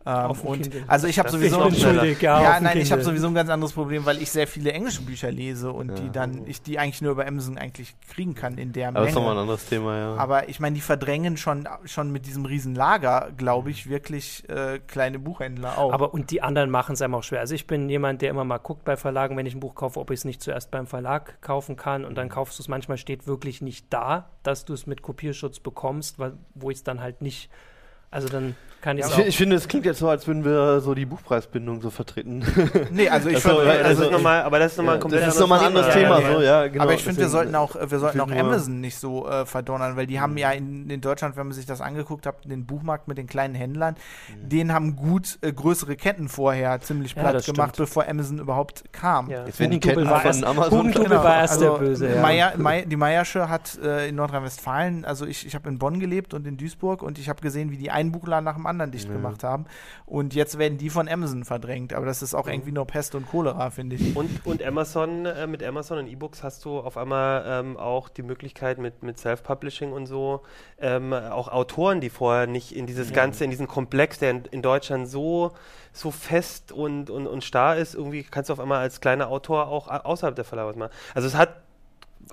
Ähm, und also ich habe sowieso ich ja, ja nein, ich habe sowieso ein ganz anderes Problem, weil ich sehr viele englische Bücher lese und ja. die dann ich die eigentlich nur über Amazon eigentlich kriegen kann in der Aber Menge. Das ist nochmal ein anderes Thema, ja. Aber ich meine, die verdrängen schon schon mit diesem riesen Lager, glaube ich, wirklich äh, kleine Buchhändler auch. Aber und die anderen machen es einem auch schwer. Also ich bin jemand, der immer mal guckt bei Verlagen, wenn ich ein Buch kaufe, ob ich es nicht zuerst beim Verlag kaufen kann und dann mhm. kaufst du es. Manchmal steht wirklich nicht da, dass du es mit Kopierschutz bekommst, weil, wo ich es dann halt nicht Also dann kann ich ich, ich finde, es klingt jetzt so, als würden wir so die Buchpreisbindung so vertreten. Nee, also ich Also, das also ist noch mal, aber das ist nochmal ein komplett das ist nochmal ein anderes Thema, so, ja, genau. aber ich finde, wir sollten auch, wir sollten auch Amazon nicht so äh, verdonnern, weil die haben ja in, in Deutschland, wenn man sich das angeguckt hat, den Buchmarkt mit den kleinen Händlern, denen haben gut äh, größere Ketten vorher ziemlich Ja, platt gemacht, stimmt. bevor Amazon überhaupt kam. Ja. Jetzt werden die Ketten war von erst- Amazon Genau. war erst der also Böse, ja. Meier, Meier, die Meiersche hat äh, in Nordrhein-Westfalen, also ich, ich habe in Bonn gelebt und in Duisburg und ich habe gesehen, wie die einen Buchladen nach dem anderen dicht Ja. gemacht haben. Und jetzt werden die von Amazon verdrängt. Aber das ist auch irgendwie nur Pest und Cholera, finde ich. Und, und Amazon, äh, mit Amazon und E-Books hast du auf einmal ähm, auch die Möglichkeit mit, mit Self-Publishing und so, ähm, auch Autoren, die vorher nicht in dieses Ganze, in diesen Komplex, der in, in Deutschland so, so fest und, und, und starr ist, irgendwie kannst du auf einmal als kleiner Autor auch außerhalb der Verlage was machen. Also es hat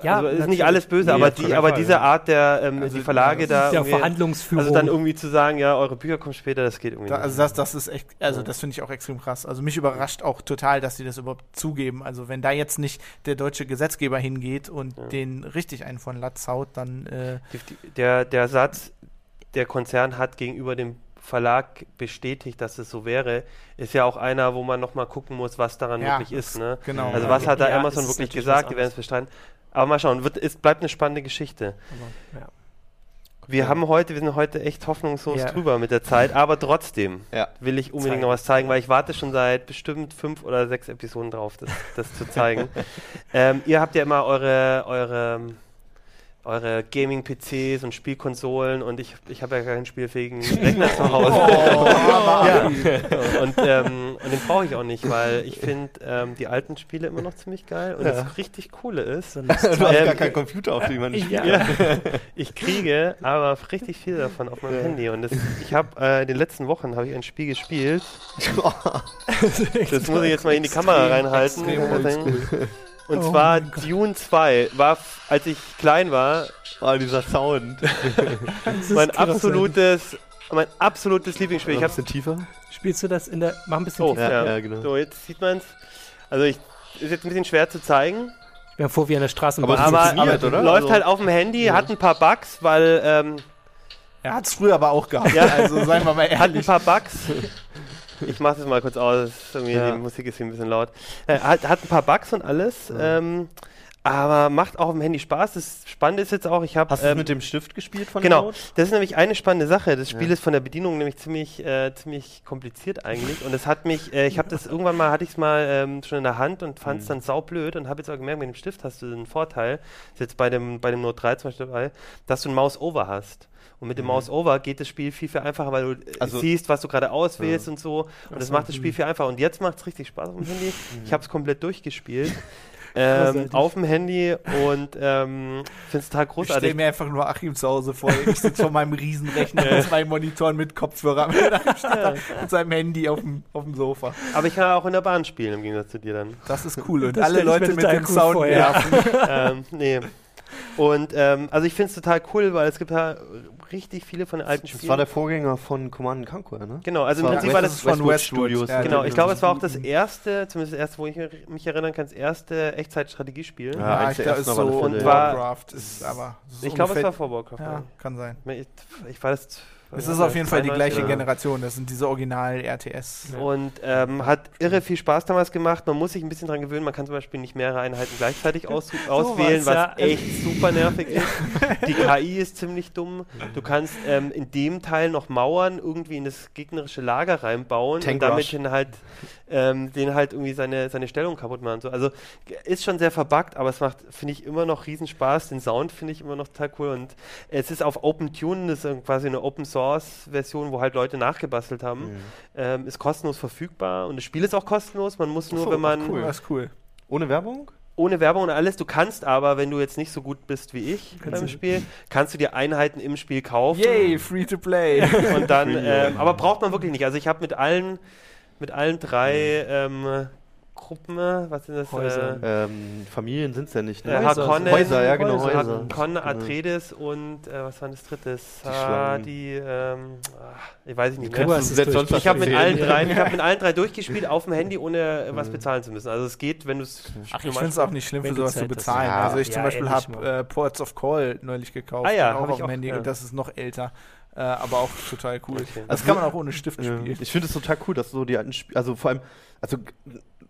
Ja, also ist nicht alles böse, Nee, aber, die, aber Fall, diese ja. Art der ähm, Also, die Verlage ja, da der irgendwie- Verhandlungsführung. also dann irgendwie zu sagen, ja, eure Bücher kommen später, das geht irgendwie Da, nicht. also das, das ist echt, also das finde ich auch extrem krass. Also mich überrascht auch total, dass sie das überhaupt zugeben. Also wenn da jetzt nicht der deutsche Gesetzgeber hingeht und Ja. den richtig einen von Latz haut, dann äh, Die- die- der, der Satz, der Konzern hat gegenüber dem Verlag bestätigt, dass es so wäre, ist ja auch einer, wo man nochmal gucken muss, was daran Ja, wirklich ist. Ne? genau. Also was hat da Ja, Amazon ist wirklich gesagt? Die werden es bestreiten. Aber mal schauen, wird, es bleibt eine spannende Geschichte. Aber, ja. Wir haben heute, wir sind heute echt hoffnungslos Ja. drüber mit der Zeit, aber trotzdem Ja. will ich unbedingt Zeigen. noch was zeigen, weil ich warte schon seit bestimmt fünf oder sechs Episoden drauf, das, das zu zeigen. ähm, ihr habt ja immer eure, eure, eure Gaming-PCs und Spielkonsolen und ich, ich habe ja keinen spielfähigen Rechner zu Hause. ja. und, ähm, und den brauche ich auch nicht, weil ich finde ähm, die alten Spiele immer noch ziemlich geil und das richtig Coole ist, Du hast Ähm, gar keinen Computer, auf dem man spielt. ja. ich kriege aber richtig viel davon auf meinem Ja. Handy und das, ich habe äh, in den letzten Wochen habe ich ein Spiel gespielt. Das muss ich jetzt mal in die Kamera reinhalten. Und Oh zwar. Dune 2 war, als ich klein war, Oh, dieser Sound. Mein absolutes, mein absolutes Lieblingsspiel. Ich ein habe bisschen tiefer. Spielst du das in der. Mach ein bisschen Oh, tiefer. Ja, ja, ja, genau. So, jetzt sieht man es. Also ich, ist jetzt ein bisschen schwer zu zeigen, Ich bin vor wie an der Straßenbahn. Aber aber, aber oder? läuft Also- halt auf dem Handy, hat ein paar Bugs, weil ähm, Er hat es früher aber auch gehabt. Ja. Also seien wir mal hat ein ehrlich. paar Bugs. Ich mache das mal kurz aus, Ja. die Musik ist hier ein bisschen laut. Äh, hat, hat ein paar Bugs und alles, ähm, aber macht auch auf dem Handy Spaß. Das Spannende ist jetzt auch, ich habe Hast du ähm, mit dem Stift gespielt von Genau, Remote? das ist nämlich eine spannende Sache. Das Spiel Ja. ist von der Bedienung nämlich ziemlich, äh, ziemlich kompliziert eigentlich. Und es hat mich, äh, ich habe das irgendwann mal, hatte ich es mal ähm, schon in der Hand und fand es Mhm. dann saublöd und habe jetzt auch gemerkt, mit dem Stift hast du einen Vorteil, ist jetzt bei dem, bei dem Note 3 zum Beispiel dabei, dass du ein Mouse-Over hast. Und mit dem Mhm. Mouse-Over geht das Spiel viel, viel einfacher, weil du äh, Also- siehst, was du gerade auswählst und so. Und das macht das Spiel mhm. viel einfacher. Und jetzt macht es richtig Spaß auf dem Handy. Ich habe es komplett durchgespielt. Ähm, auf dem Handy und ähm, finde es total Ich großartig. stelle mir einfach nur Achim zu Hause vor. Ich sitze vor meinem Riesenrechner mit zwei Monitoren mit Kopfhörer mit, seinem Handy auf dem, auf dem Sofa. Aber ich kann auch in der Bahn spielen, im Gegensatz zu dir dann. Das ist cool. Und Das alle ich Leute mit dem cool Sound ja. nerven. ähm, nee. Und ähm, also ich finde es total cool, weil es gibt richtig viele von den alten Das Spielen. war der Vorgänger von Command Conquer, ne? genau, also im Das war Prinzip war das. von Westwood Westwood. Studios. Ja, Genau, ich glaube, es war auch das erste, zumindest das erste, wo ich mich erinnern kann, das erste Echtzeitstrategiespiel. Ja, Ja, eins ich der glaube, ersten so ja. Warcraft ist aber. das ist ich glaube, es war vor Warcraft. Ja, kann sein. Ich, ich war das. Es ist auf jeden Fall die 92 gleiche oder- Generation. Das sind diese Original-RTS. Und ähm, hat irre viel Spaß damals gemacht. Man muss sich ein bisschen dran gewöhnen. Man kann zum Beispiel nicht mehrere Einheiten gleichzeitig aus auswählen, was ja. echt super nervig ist. Die KI ist ziemlich dumm. Du kannst ähm, in dem Teil noch Mauern irgendwie in das gegnerische Lager reinbauen Tank und damit den halt, ähm, den halt irgendwie seine, seine Stellung kaputt machen. So. Also ist schon sehr verbuggt, aber es macht, finde ich, immer noch riesen Spaß. Den Sound finde ich immer noch total cool. Und es ist auf OpenTune, das ist quasi eine Open Source Version, wo halt Leute nachgebastelt haben. Mhm. Ähm, ist kostenlos verfügbar und das Spiel ist auch kostenlos. Man muss nur, so, wenn man cool. Das ist cool. Ohne Werbung? ohne Werbung und alles, du kannst aber, wenn du jetzt nicht so gut bist wie ich Kannst beim Spiel, kannst du dir Einheiten im Spiel kaufen. Yay, free to play. Und dann, ähm, aber braucht man wirklich nicht. Also ich habe mit allen, mit allen drei ähm, Gruppen, was sind das? Häuser. Äh, Ähm, Familien sind es ja nicht, ne? äh, Häuser Harkonnen, sind- Häuser, ja, genau, Häuser. Häuser. Harkonnen, Genau. Atreides und äh, was war das dritte? Die Schlangen. Sadi, ähm, ach, ich weiß nicht Du mehr. durch- sonst Ich habe mit allen drei, ich habe mit allen drei durchgespielt auf dem Handy, ohne äh, was Mhm. bezahlen zu müssen. Also es geht, wenn du es. Ach, ich finde es auch nicht schlimm, für Wenn du sowas zu bezahlen. Ja, also ich zum ja, Beispiel endlich habe äh, Ports of Call neulich gekauft. Ah ja, auch hab auf ich dem Handy ja. und das ist noch älter. Äh, aber auch total cool. Okay. Das also kann man auch ohne Stift spielen. Ich finde es total cool, dass so die alten Spiele, also vor allem, also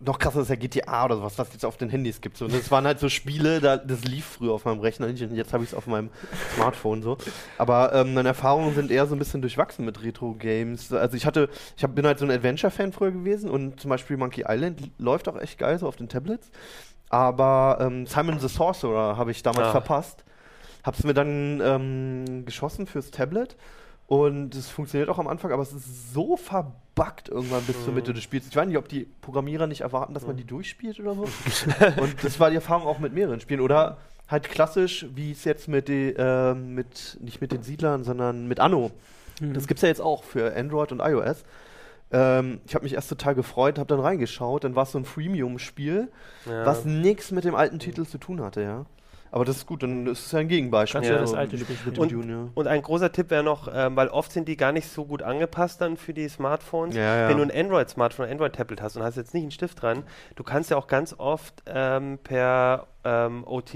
noch krasser ist ja GTA oder sowas, was es jetzt auf den Handys gibt. So. Und das waren halt so Spiele, da, das lief früher auf meinem Rechner und jetzt habe ich es auf meinem Smartphone so. Aber ähm, meine Erfahrungen sind eher so ein bisschen durchwachsen mit Retro-Games. Also ich hatte, ich hab, bin halt so ein Adventure-Fan früher gewesen und zum Beispiel Monkey Island läuft auch echt geil so auf den Tablets. Aber ähm, Simon the Sorcerer habe ich damals ah. verpasst. Hab's mir dann ähm, geschossen fürs Tablet und es funktioniert auch am Anfang, aber es ist so verbuggt irgendwann bis zur Mitte des Spiels. Ich weiß nicht, ob die Programmierer nicht erwarten, dass man die durchspielt oder so. und das war die Erfahrung auch mit mehreren Spielen. Oder halt klassisch, wie es jetzt mit, die, äh, mit, nicht mit den Siedlern, sondern mit Anno. Mhm. Das gibt es ja jetzt auch für Android und iOS. Ähm, ich habe mich erst total gefreut, habe dann reingeschaut, dann war es so ein Freemium-Spiel, ja. was nichts mit dem alten Titel zu tun hatte, ja. Aber das ist gut, dann ist es ja ein Gegenbeispiel. Ja, das alte mit und, Dune, ja. und ein großer Tipp wäre noch, ähm, weil oft sind die gar nicht so gut angepasst dann für die Smartphones. Ja, ja. Wenn du ein Android-Smartphone, ein Android-Tablet hast und hast jetzt nicht einen Stift dran, du kannst ja auch ganz oft ähm, per ähm, OT,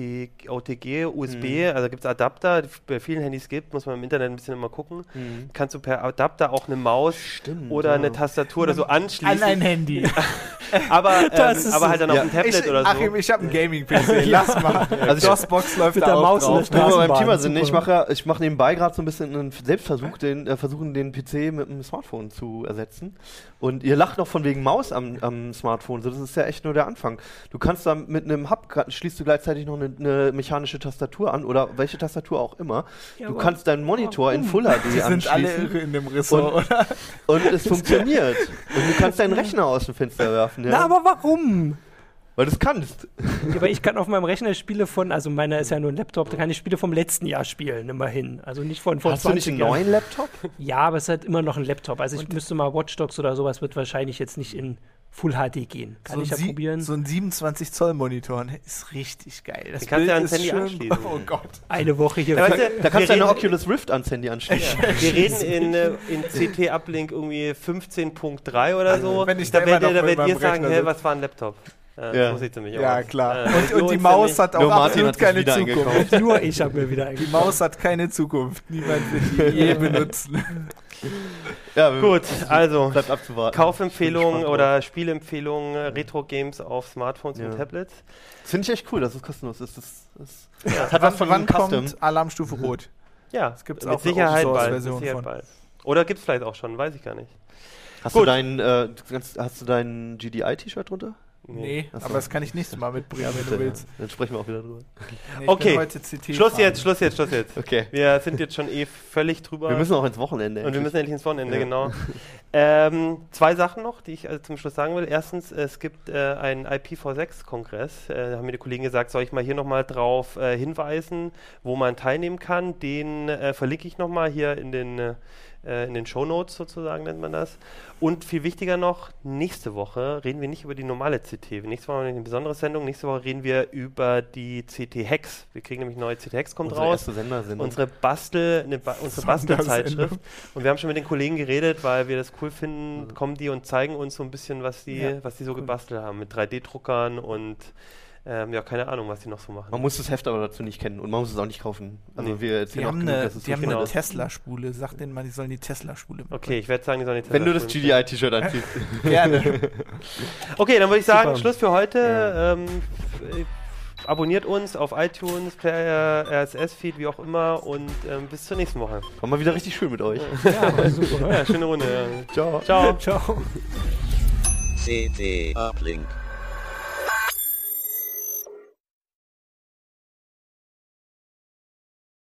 OTG, USB, mhm. also gibt es Adapter, die bei vielen Handys gibt, muss man im Internet ein bisschen immer gucken. Mhm. Kannst du per Adapter auch eine Maus Stimmt, oder ja. eine Tastatur oder so anschließen. An ein Handy. aber, ähm, aber halt dann ja. auf ein Tablet ich, oder so. Achim, ich habe einen Gaming-PC, lass mal. Also DOS-Box läuft da der Maus drauf. Wir beim Thema sind, ich mache ich mach nebenbei gerade so ein bisschen einen Selbstversuch, den, äh, versuchen den PC mit dem Smartphone zu ersetzen. Und ihr lacht noch von wegen Maus am, am Smartphone, so, das ist ja echt nur der Anfang. Du kannst da mit einem Hub, schließt du gleichzeitig noch eine, eine mechanische Tastatur an oder welche Tastatur auch immer. Ja, du kannst deinen Monitor warum? in Full HD Die sind alle irre in dem Ressort, und, oder? Und es funktioniert. und du kannst deinen Rechner aus dem Fenster werfen. Ja? Na, aber warum? Weil du es kannst. Ja, aber ich kann auf meinem Rechner Spiele von, also meiner ist ja nur ein Laptop, da kann ich Spiele vom letzten Jahr spielen, immerhin. Also nicht von vor Hast 20 du nicht einen neuen Laptop? Ja, aber es ist halt immer noch ein Laptop. Also ich Und müsste mal Watch Dogs oder sowas wird wahrscheinlich jetzt nicht in Full HD gehen. Kann so ich ja probieren. So ein 27 Zoll Monitor ne, ist richtig geil. Das kannst du ja ans Handy schön. anschließen. Oh Gott. Eine Woche hier. Da, da kannst du eine Oculus Rift ans Handy anschließen. Ja. Wir reden in, äh, in CT-Uplink irgendwie 15.3 oder so. Wenn ich da, da werdet ihr sagen, hey, was war ein Laptop? Äh, ja. So sieht sie mich ja, aus. klar. Äh, und, und die Maus hat auch absolut keine Zukunft. Nur ich habe mir wieder Die Maus hat keine Zukunft. Niemand wird die je benutzen. Ja, Gut, also Kaufempfehlungen oder Spielempfehlungen, Retro-Games auf Smartphones ja. und Tablets. Das finde ich echt cool, dass es kostenlos ist. Das, das, ja. das hat was von wann kommt Alarmstufe Rot? Ja, das gibt es auch Sicherheit bald, mit Sicherheit bald. Oder gibt es vielleicht auch schon, weiß ich gar nicht. Hast Gut. du dein, äh, hast du dein GDI-T-Shirt drunter? Nee, Achso. aber das kann ich nächstes Mal mitbringen, wenn du willst. Dann sprechen wir auch wieder drüber. Nee, okay, Schluss jetzt, Schluss jetzt, Schluss jetzt. Okay. Wir sind jetzt schon eh völlig drüber. Wir müssen auch ins Wochenende. Und wir müssen endlich ins Wochenende, ja. genau. ähm, zwei Sachen noch, die ich also zum Schluss sagen will. Erstens, es gibt äh, einen IPv6-Kongress. Äh, da haben mir die Kollegen gesagt, soll ich mal hier nochmal drauf äh, hinweisen, wo man teilnehmen kann. Den äh, verlinke ich nochmal hier in den äh, in den Show Notes sozusagen nennt man das. Und viel wichtiger noch, nächste Woche reden wir nicht über die normale CT. Nächste Woche haben wir eine besondere Sendung. Nächste Woche reden wir über die CT Hex. Wir kriegen nämlich neue CT Hex kommt unsere raus. Unsere Bastel, eine ba unsere Bastelzeitschrift. Und wir haben schon mit den Kollegen geredet, weil wir das cool finden, kommen die und zeigen uns so ein bisschen, was die, ja, was die so cool. gebastelt haben mit 3D-Druckern und ähm, ja, keine Ahnung, was die noch so machen. Man muss das Heft aber dazu nicht kennen und man muss es auch nicht kaufen. Also nee. wir die haben genug, eine, die so haben eine Tesla-Spule. Sag denen mal, die sollen die Tesla-Spule mitbringen. Okay, ich werde sagen, die sollen die Tesla-Spule Wenn du das GDI-T-Shirt anziehst. Gerne. okay, dann würde ich sagen, Super. Schluss für heute. Ja. Ähm, abonniert uns auf iTunes, Player, RSS-Feed, wie auch immer und ähm, bis zur nächsten Woche. War mal wieder richtig schön mit euch. Ja, war super. ja, schöne Runde. Ja. Ciao. Ciao. Ciao. CD Uplink.